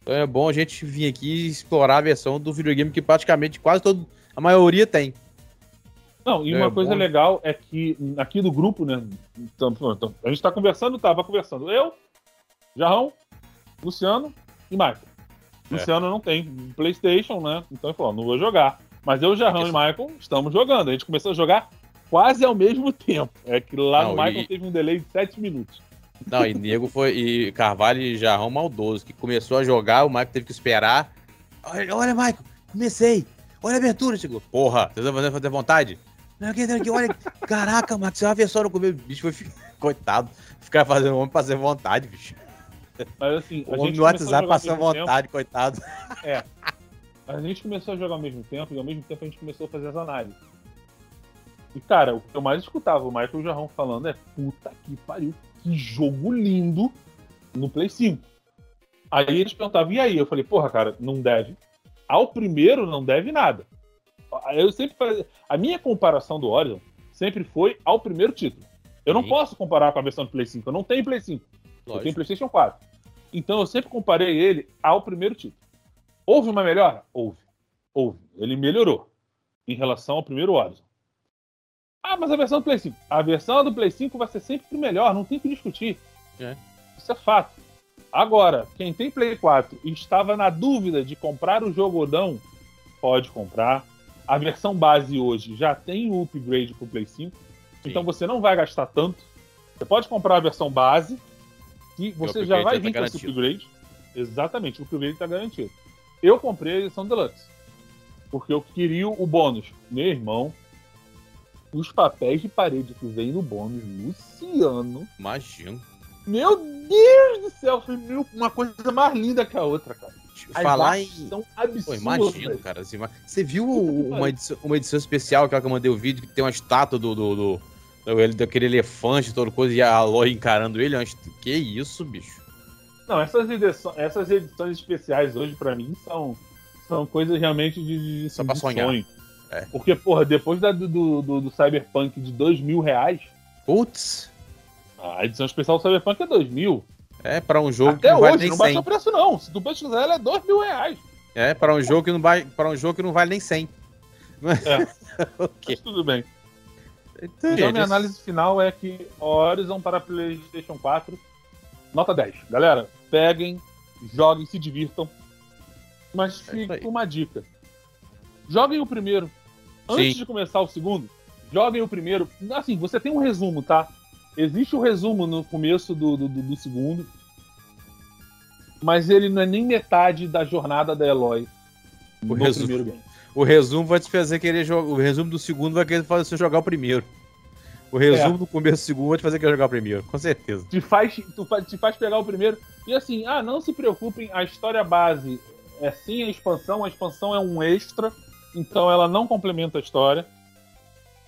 Então é bom a gente vir aqui explorar a versão do videogame que praticamente quase todo, a maioria tem. Não, e É, uma coisa bom. legal é que aqui do grupo, né? então, então, a gente tá conversando, tava conversando. Eu, Jarrão, Luciano e Michael. É. Luciano não tem Playstation, né? Então ele falou, não vou jogar. Mas eu, Jarrão e Michael estamos jogando. A gente começou a jogar quase ao mesmo tempo. É que lá Não, no Michael e- teve um delay de 7 minutos. Não, e nego foi. E Carvalho e Jarrão maldoso, que começou a jogar, o Michael teve que esperar. Olha, olha Michael, comecei. Olha a abertura, chegou. Porra, você tá fazendo fazer vontade? Não, aqui, aqui, olha. Caraca, Michael, você vai ver só no começo. O bicho foi. Coitado. Ficar fazendo homem fazer vontade, bicho. Mas assim, O homem no WhatsApp passando mesmo tempo. vontade, coitado. A gente começou a jogar ao mesmo tempo e ao mesmo tempo a gente começou a fazer as análises. E, cara, o que eu mais escutava o Michael Jarrão falando é puta que pariu, que jogo lindo no Play 5. Aí eles perguntavam, e aí? Eu falei, porra, cara, não deve. Ao primeiro não deve nada. Eu sempre fazia. A minha comparação do Horizon sempre foi ao primeiro título. Eu não Sim. posso comparar com a versão do Play 5. Eu não tenho Play 5. Eu tenho Lógico. PlayStation 4. Então eu sempre comparei ele ao primeiro título. Houve uma melhora? Houve. Houve. Ele melhorou em relação ao primeiro Horizon. Ah, mas a versão do Play 5. A versão do Play 5 vai ser sempre melhor, não tem o que discutir. É. Isso é fato. Agora, quem tem Play 4 e estava na dúvida de comprar o jogo ou não, pode comprar. A versão base hoje já tem o upgrade para o Play 5. Então você não vai gastar tanto. Você pode comprar a versão base e você upgrade já vai tá vir com esse upgrade. Exatamente, o upgrade está garantido. Eu comprei a edição Deluxe. Porque eu queria o bônus. Meu irmão, os papéis de parede que vem no bônus, Luciano. Imagino. Meu Deus do céu, foi uma coisa mais linda que a outra, cara. As Falar em. são Pô, absurdas. imagino, velho. cara. Assim, você viu que uma edição, uma edição especial, aquela que eu mandei o vídeo, que tem uma estátua do. do, do- ele- daquele elefante, toda coisa, e a Aloy encarando ele. est- Que isso, bicho? Não, essas edições, essas edições especiais hoje, pra mim, são, são coisas realmente de, de, Só de pra sonhar. sonho. É. Porque, porra, depois da, do, do, do- Cyberpunk de dois mil reais, Putz, a edição especial do Cyberpunk é dois mil. é pra um jogo que Até não vale hoje, nem não baixa 100. o preço não. Se tu pesquisar, ela é dois mil reais. É, pra um jogo que não vale, para um jogo que não vale nem 100. É. ok. Mas tudo bem. Então, minha análise final é que Horizon para PlayStation 4, nota 10. Galera, peguem, joguem, se divirtam. Mas É fica uma dica: joguem o primeiro. Antes Sim. de começar o segundo, joguem o primeiro. Assim, você tem um resumo, tá? Existe o resumo no começo do, do, do- do segundo. Mas ele não é nem metade da jornada da Eloy O resumo. primeiro game. O resumo vai te fazer querer jogar. O resumo do segundo vai querer fazer você jogar o primeiro. O resumo É. do começo do segundo vai te fazer querer jogar o primeiro, com certeza. te faz, tu te faz pegar o primeiro. E assim, ah, não se preocupem, a história base é sim a expansão, a expansão é um extra, então ela não complementa a história.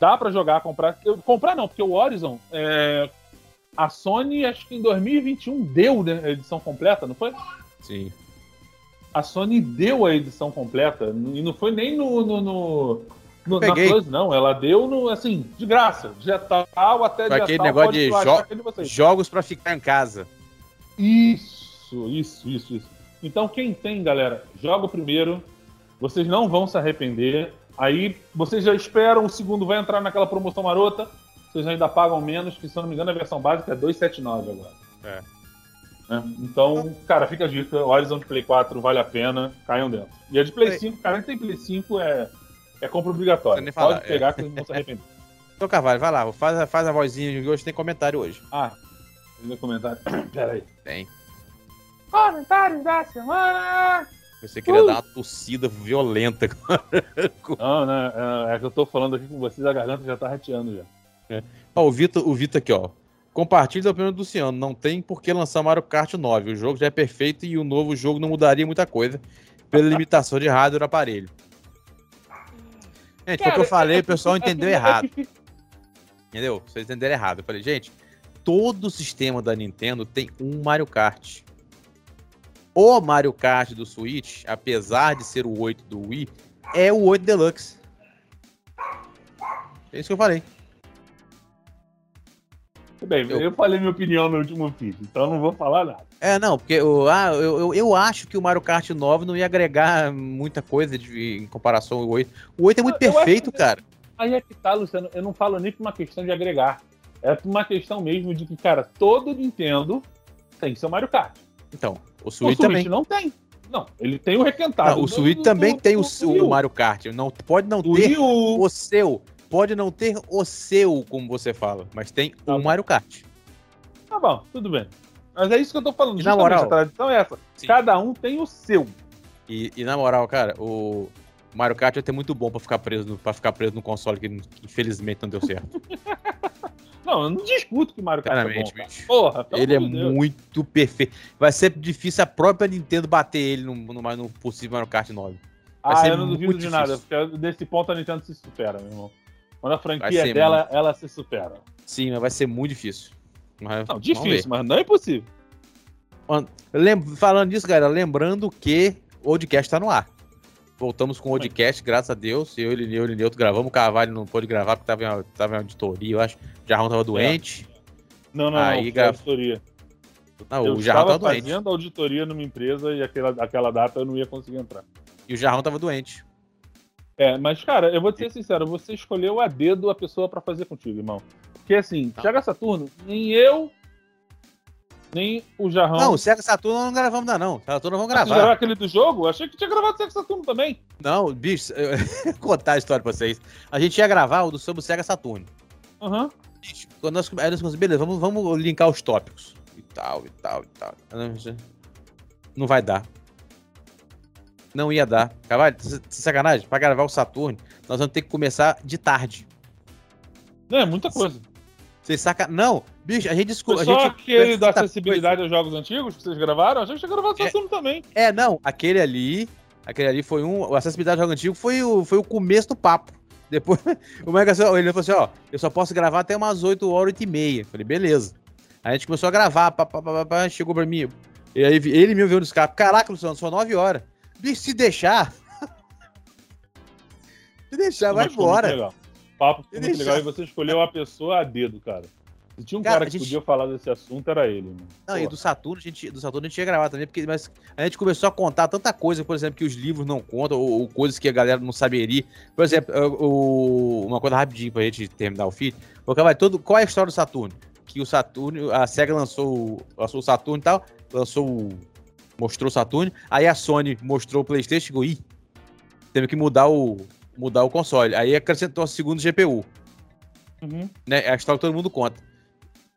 Dá pra jogar, comprar. Eu, comprar não, porque o Horizon, é, a Sony, acho que em 2021 deu né, a edição completa, não foi? Sim. A Sony deu a edição completa, e não foi nem no. no, no- no- na. Plus, não. Ela deu no, assim, de graça. Dia tal até Foi dia aquele tal, negócio de jo- vocês. Jogos pra ficar em casa. Isso, isso, isso, isso. Então, quem tem, galera, joga o primeiro. Vocês não vão se arrepender. Aí, vocês já esperam, o segundo vai entrar naquela promoção marota. Vocês ainda pagam menos, que se eu não me engano, a versão básica é 279 agora. É. Né? Então, cara, fica a dica. Horizon de Play 4 vale a pena. Caiam dentro. E a de Play Oi. 5, cara, quem tem Play 5 é, é compra obrigatória. Pode falar, é. pegar que vocês não vão se arrepender. Então, Carvalho, vai lá, faz, a- faz a vozinha de hoje, tem comentário hoje. Ah, ainda comentário. Pera aí. Tem. Comentários da semana! Você queria Uh! dar uma tossida violenta. Não, né? É é que eu tô falando aqui com vocês, a garganta já tá rateando já. Ó, o Vitor, o Vitor aqui, ó. Compartilhe a opinião do Luciano. Não tem por que lançar Mario Kart 9. O jogo já é perfeito e o novo jogo não mudaria muita coisa pela limitação de hardware do aparelho. Gente, foi o que eu falei, o pessoal entendeu errado. Entendeu? Vocês entenderam errado. Eu falei, gente, todo o sistema da Nintendo tem um Mario Kart. O Mario Kart do Switch, apesar de ser o 8 do Wii, é o 8 Deluxe. É isso que eu falei. Bem, Eu- eu... falei minha opinião no último vídeo, então não vou falar nada. É, não, porque eu, ah, eu, eu, eu acho que o Mario Kart 9 não ia agregar muita coisa de- em comparação ao 8. O 8 é muito Eu acho perfeito, que- cara. Aí é que tá, Luciano. Eu não falo nem por uma questão de agregar. É por uma questão mesmo de que, cara, todo Nintendo tem seu Mario Kart. Então, o O Switch Switch também. não tem. Não, ele tem o requentado. Não, o Switch do- também do- tem o, do- o U. Mario Kart. Não, pode não ter o seu. Pode não ter o seu, como você fala. Mas tem Tá o bom. Mario Kart. Tá bom, tudo bem. Mas é isso que eu tô falando. E na moral- a tradição é essa. Sim. Cada um tem o seu. E, e na moral, cara, o Mario Kart vai ter muito bom pra ficar preso no, pra ficar preso no console que infelizmente não deu certo. Não, eu não discuto que Mario Kart é bom. Claramente, cara. Porra, pelo Ele é Deus. muito perfeito. Vai ser difícil a própria Nintendo bater ele no, no, no possível Mario Kart 9. vai Ah, eu não duvido de nada, difícil. desse ponto a Nintendo se supera, meu irmão. Quando a franquia ser é dela, ela se supera. Sim, mas vai ser muito difícil. Mas Não, difícil, mas não é impossível. Lem- Falando disso, galera, lembrando que o Oddcast tá no ar. Voltamos com o Oddcast, graças a Deus. Eu, ele, eu, ele, outro gravamos. O Carvalho não pôde gravar porque tava em, tava em auditoria, eu acho. O Jarrão tava doente. Não, não, Aí, não, gra- auditoria. Não, eu o Jarrão estava tava doente. fazendo auditoria numa empresa e aquela, aquela data eu não ia conseguir entrar. E o Jarrão tava doente. É, mas, cara, eu vou te ser sincero, você escolheu a dedo a pessoa pra fazer contigo, irmão. Porque assim, Não. chega Saturno, nem eu, nem o Jarrão. Não, o Sega Saturno não gravamos ainda, não. Saturno vamos você gravar. gravou aquele do jogo? Achei que tinha gravado Sega Saturno também. Não, bicho, eu vou contar a história pra vocês. A gente ia gravar o do sobre o Sega Saturno. Aham. Bicho, Quando nós, aí nós conseguimos, beleza, vamos, vamos linkar os tópicos. E tal, e tal, e tal. Não vai dar. Não ia dar. Carvalho, s- sacanagem, pra gravar o Saturno, nós vamos ter que começar de tarde. Não, é muita coisa. Vocês saca... Não, bicho, a gente descobriu. A só gente aquele da acessibilidade aos jogos antigos que vocês gravaram? Achei que tinha gravado É. Saturno também. É, não, aquele ali, aquele ali foi um, o acessibilidade ao jogo antigo foi o, foi o começo do papo. Depois, o Mega ele falou assim, ó, eu só posso gravar até umas 8 horas, 8 e meia. Falei, beleza. Aí a gente começou a gravar, pá, pá, pá, chegou pra mim, e aí ele me viu no escape, caraca, Luciano, só 9 horas. Bicho, se deixar... se deixar, vai embora. papo E muito legal e você escolheu a pessoa a dedo, cara. Se tinha um Cara, cara, que gente- podia falar desse assunto, era ele. Mano. Não, e Pô, do Saturno, a gente, do Saturno a gente ia gravar também, porque mas a gente começou a contar tanta coisa, por exemplo, que os livros não contam, ou, ou coisas que a galera não saberia. Por exemplo, o- uma coisa rapidinho pra gente terminar o feed. Porque vai todo. Qual é a história do Saturno? Que o Saturno, a SEGA lançou, lançou o Saturno e tal, lançou o. Mostrou o Saturno, aí a Sony mostrou o Playstation e chegou, ih, teve que mudar o, mudar o console. Aí acrescentou a segunda GPU Uhum. né? É a história que todo mundo conta.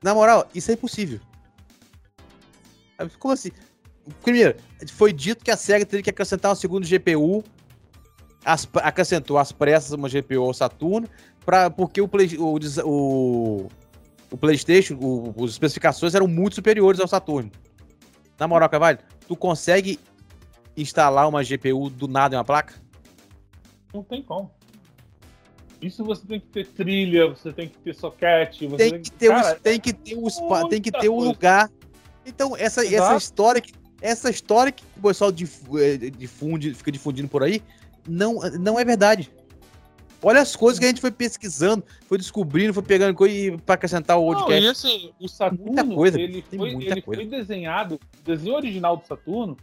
Na moral, isso é impossível. Como assim? Primeiro, foi dito que a SEGA teria que acrescentar uma segunda GPU. as- acrescentou as pressas uma GPU ao Saturno, pra, porque o, Play- o, o, o PlayStation, o- as especificações eram muito superiores ao Saturno. Na moral, Cavalho, tu consegue instalar uma GPU do nada em uma placa? Não tem como. Isso você tem que ter trilha, você tem que ter soquete, você tem que ter, Cara, o, tem que ter o spa, tem que ter o coisa. lugar. Então, essa, essa Exato. história que essa história que o pessoal eh, difunde, fica difundindo por aí, não, não é verdade. Olha as coisas que a gente foi pesquisando, foi descobrindo, foi pegando coisa e para acrescentar o Não, podcast. e assim, o Saturno, Muita coisa, ele, foi, muita ele coisa. foi desenhado, o desenho original do Saturno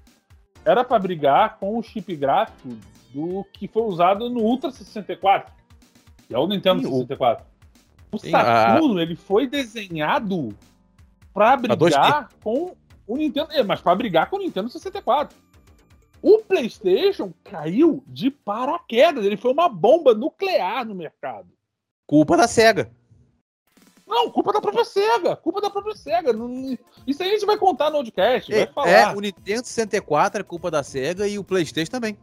era para brigar com o chip gráfico do que foi usado no Ultra 64, que é o Nintendo Sim, o- 64. O Sim, Saturno, ele foi desenhado para Pra 2D. brigar com o Nintendo, é, mas para brigar com o Nintendo 64. O PlayStation caiu de paraquedas, ele foi uma bomba nuclear no mercado. Culpa da SEGA. Não, culpa da própria SEGA. Culpa da própria SEGA. Isso aí a gente vai contar no podcast. Vai É, falar. é, o Nintendo 64 é culpa da SEGA e o PlayStation também.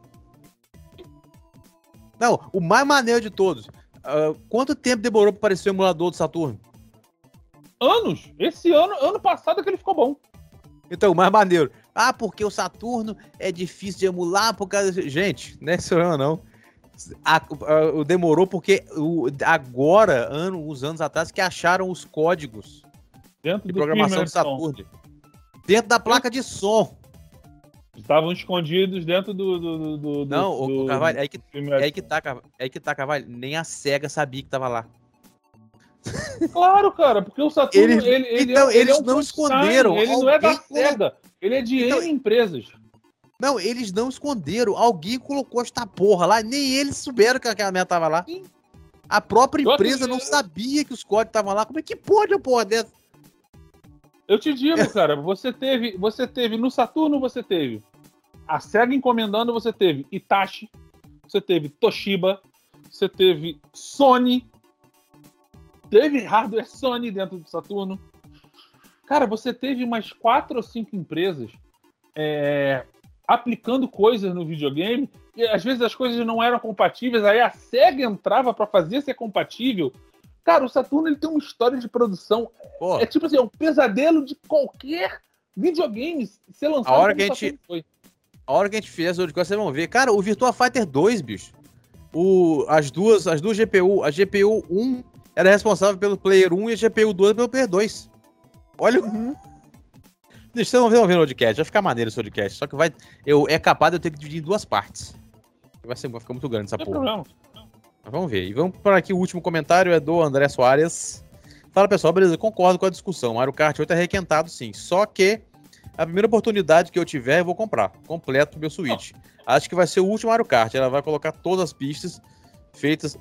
Não, o mais maneiro de todos. ah, quanto tempo demorou para aparecer o emulador do Saturno? Anos. Esse ano, ano passado é que ele ficou bom. Então, o mais maneiro. Ah, porque o Saturno é difícil de emular por causa. Gente, não é isso não, não. A- a- o demorou porque o, agora, ano, uns anos atrás, que acharam os códigos Dentro de programação do som. Saturno. Dentro da placa de som. Estavam escondidos dentro do. do, do, Não, do, o Carvalho, é que, é aí que tá, Carvalho. É aí que tá, Carvalho. Nem a SEGA sabia que tava lá. Claro, cara, porque o Saturno. Eles- ele, ele então, é, ele eles é um não esconderam. Ele não é da SEGA. Ele é de Então, N empresas. Não, eles não esconderam. Alguém colocou esta porra lá. Nem eles souberam que aquela merda tava lá. A própria empresa não sabia que os códigos estavam lá. Como é que pode uma porra dessa? Eu te digo, cara, você teve, você teve no Saturno, você teve a SEGA encomendando, você teve Itachi, você teve Toshiba, você teve Sony, teve hardware Sony dentro do Saturno. Cara, você teve umas quatro ou cinco empresas é, aplicando coisas no videogame e às vezes as coisas não eram compatíveis, aí a SEGA entrava para fazer ser compatível. Cara, o Saturno ele tem uma história de produção. Pô. É tipo assim, é um pesadelo de qualquer videogame ser lançado. A hora que a gente foi. A hora que a gente fez o vocês vão ver. Cara, o Virtua Fighter 2, bicho. O, as duas, as duas GPU, a GPU 1 era responsável pelo Player 1 e a GPU 2 pelo Player 2. Olha. Uhum. Deixa vocês vão ver no podcast, vai ficar maneiro esse podcast. Só que vai. Eu, é capaz de eu ter que dividir em duas partes. Vai, ser, vai ficar muito grande essa Não porra. Problema. Mas vamos ver. E vamos para aqui o último comentário, é do André Soares. Fala pessoal, beleza, concordo com a discussão. Mario Kart 8 é requentado sim. Só que a primeira oportunidade que eu tiver, eu vou comprar. Completo meu Switch. Acho que vai ser o último Mario Kart. Ela vai colocar todas as pistas feitas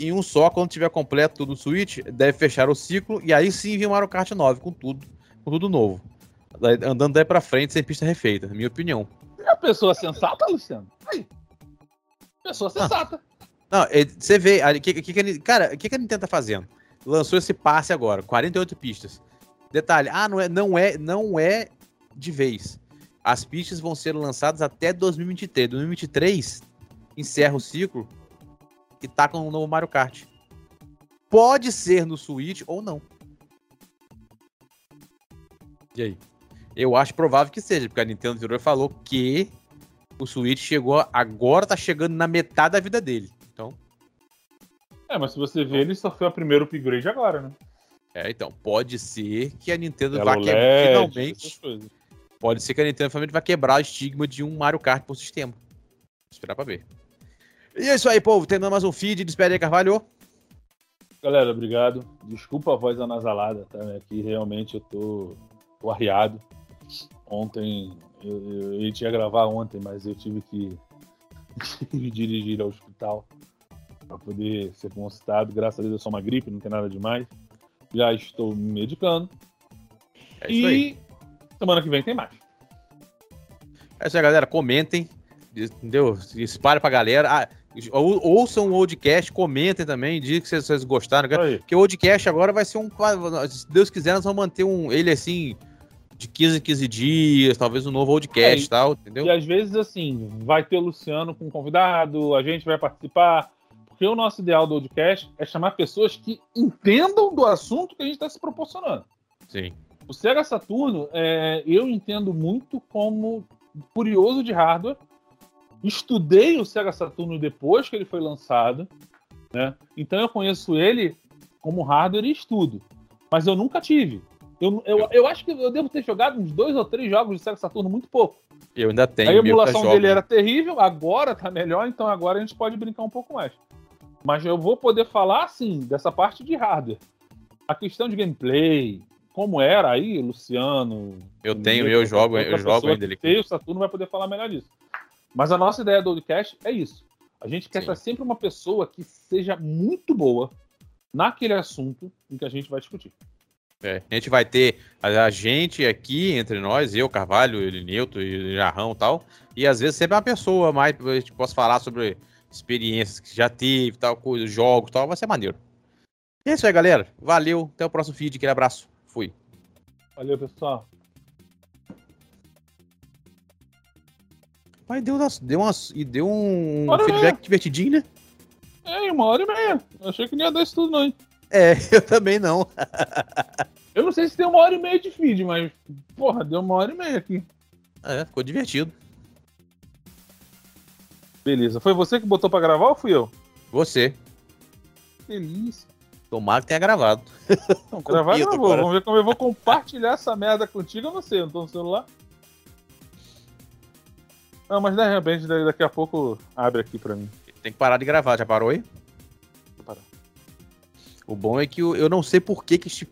em um só. Quando tiver completo tudo no Switch, deve fechar o ciclo. E aí sim vir o Mario Kart 9 com tudo, com tudo novo andando daí pra frente sem pista refeita, na minha opinião. É a pessoa sensata, Luciano? Aí. Pessoa ah. sensata. Não, é, você vê, que, que, que, cara, o que, que a Nintendo tá fazendo? Lançou esse passe agora, 48 pistas. Detalhe, ah, não é, não é, não é de vez. As pistas vão ser lançadas até 2023. 2023 encerra o ciclo e tá com o novo Mario Kart. Pode ser no Switch ou não. E aí? Eu acho provável que seja, porque a Nintendo virou e falou que o Switch chegou agora, tá chegando na metade da vida dele. Então. É, mas se você ver, ele só foi o primeiro upgrade agora, né? É, então, pode ser que a Nintendo Ela vá quebrar finalmente. Pode ser que a Nintendo finalmente vai quebrar o estigma de um Mario Kart por sistema. Vou esperar pra ver. E é isso aí, povo. Tendo mais um feed. Despede aí, Carvalho. Galera, obrigado. Desculpa a voz anasalada, tá? Aqui realmente eu tô, tô arriado. Ontem, eu, eu, eu ia gravar ontem, mas eu tive que me dirigir ao hospital para poder ser consultado. Graças a Deus é só uma gripe, não tem nada demais. Já estou me medicando. É e aí. semana que vem tem mais. É isso aí, galera. Comentem. Entendeu? Espalhe pra galera. Ah, ouçam o podcast, comentem também, digam que vocês, vocês gostaram. Porque o podcast agora vai ser um. Se Deus quiser, nós vamos manter um, ele assim de 15 em 15 dias, talvez um novo podcast e é, tal, entendeu? E às vezes, assim, vai ter o Luciano com convidado, a gente vai participar, porque o nosso ideal do podcast é chamar pessoas que entendam do assunto que a gente está se proporcionando. Sim. O Sega Saturno, é, eu entendo muito como curioso de hardware. Estudei o Sega Saturno depois que ele foi lançado, né? Então eu conheço ele como hardware e estudo. Mas eu nunca tive. Eu, eu, eu acho que eu devo ter jogado uns dois ou três jogos de Sega Saturno muito pouco. Eu ainda tenho. A emulação dele era terrível, agora tá melhor, então agora a gente pode brincar um pouco mais. Mas eu vou poder falar, assim, dessa parte de hardware. A questão de gameplay, como era aí, Luciano. Eu tenho, eu jogo, eu jogo ainda ele. O Saturno vai poder falar melhor disso. Mas a nossa ideia do podcast é isso. A gente quer Sim. ter sempre uma pessoa que seja muito boa naquele assunto em que a gente vai discutir. É, a gente vai ter a, gente aqui entre nós, eu, Carvalho, ele, Newton e Jarrão e tal. E às vezes sempre uma pessoa mais, a gente possa falar sobre experiências que já teve, tal coisa, jogos tal, vai ser maneiro. E é isso aí, galera. Valeu, até o próximo feed, aquele abraço. Fui. Valeu, pessoal. Mas deu, deu, umas, e deu um feedback divertidinho, né? É, uma hora e meia. Eu achei que não ia dar isso tudo, não, hein? É, eu também não. eu não sei se tem uma hora e meia de feed, mas, porra, deu uma hora e meia aqui. É, ficou divertido. Beleza. Foi você que botou pra gravar ou fui eu? Você. Delícia. Tomara que tenha gravado. Não, gravar não vou. Vamos ver como eu vou compartilhar essa merda contigo ou você. Não tô no celular. Não, mas de repente daqui a pouco abre aqui pra mim. Tem que parar de gravar. Já parou aí? Vou parar. O bom é que eu, eu não sei por que, que este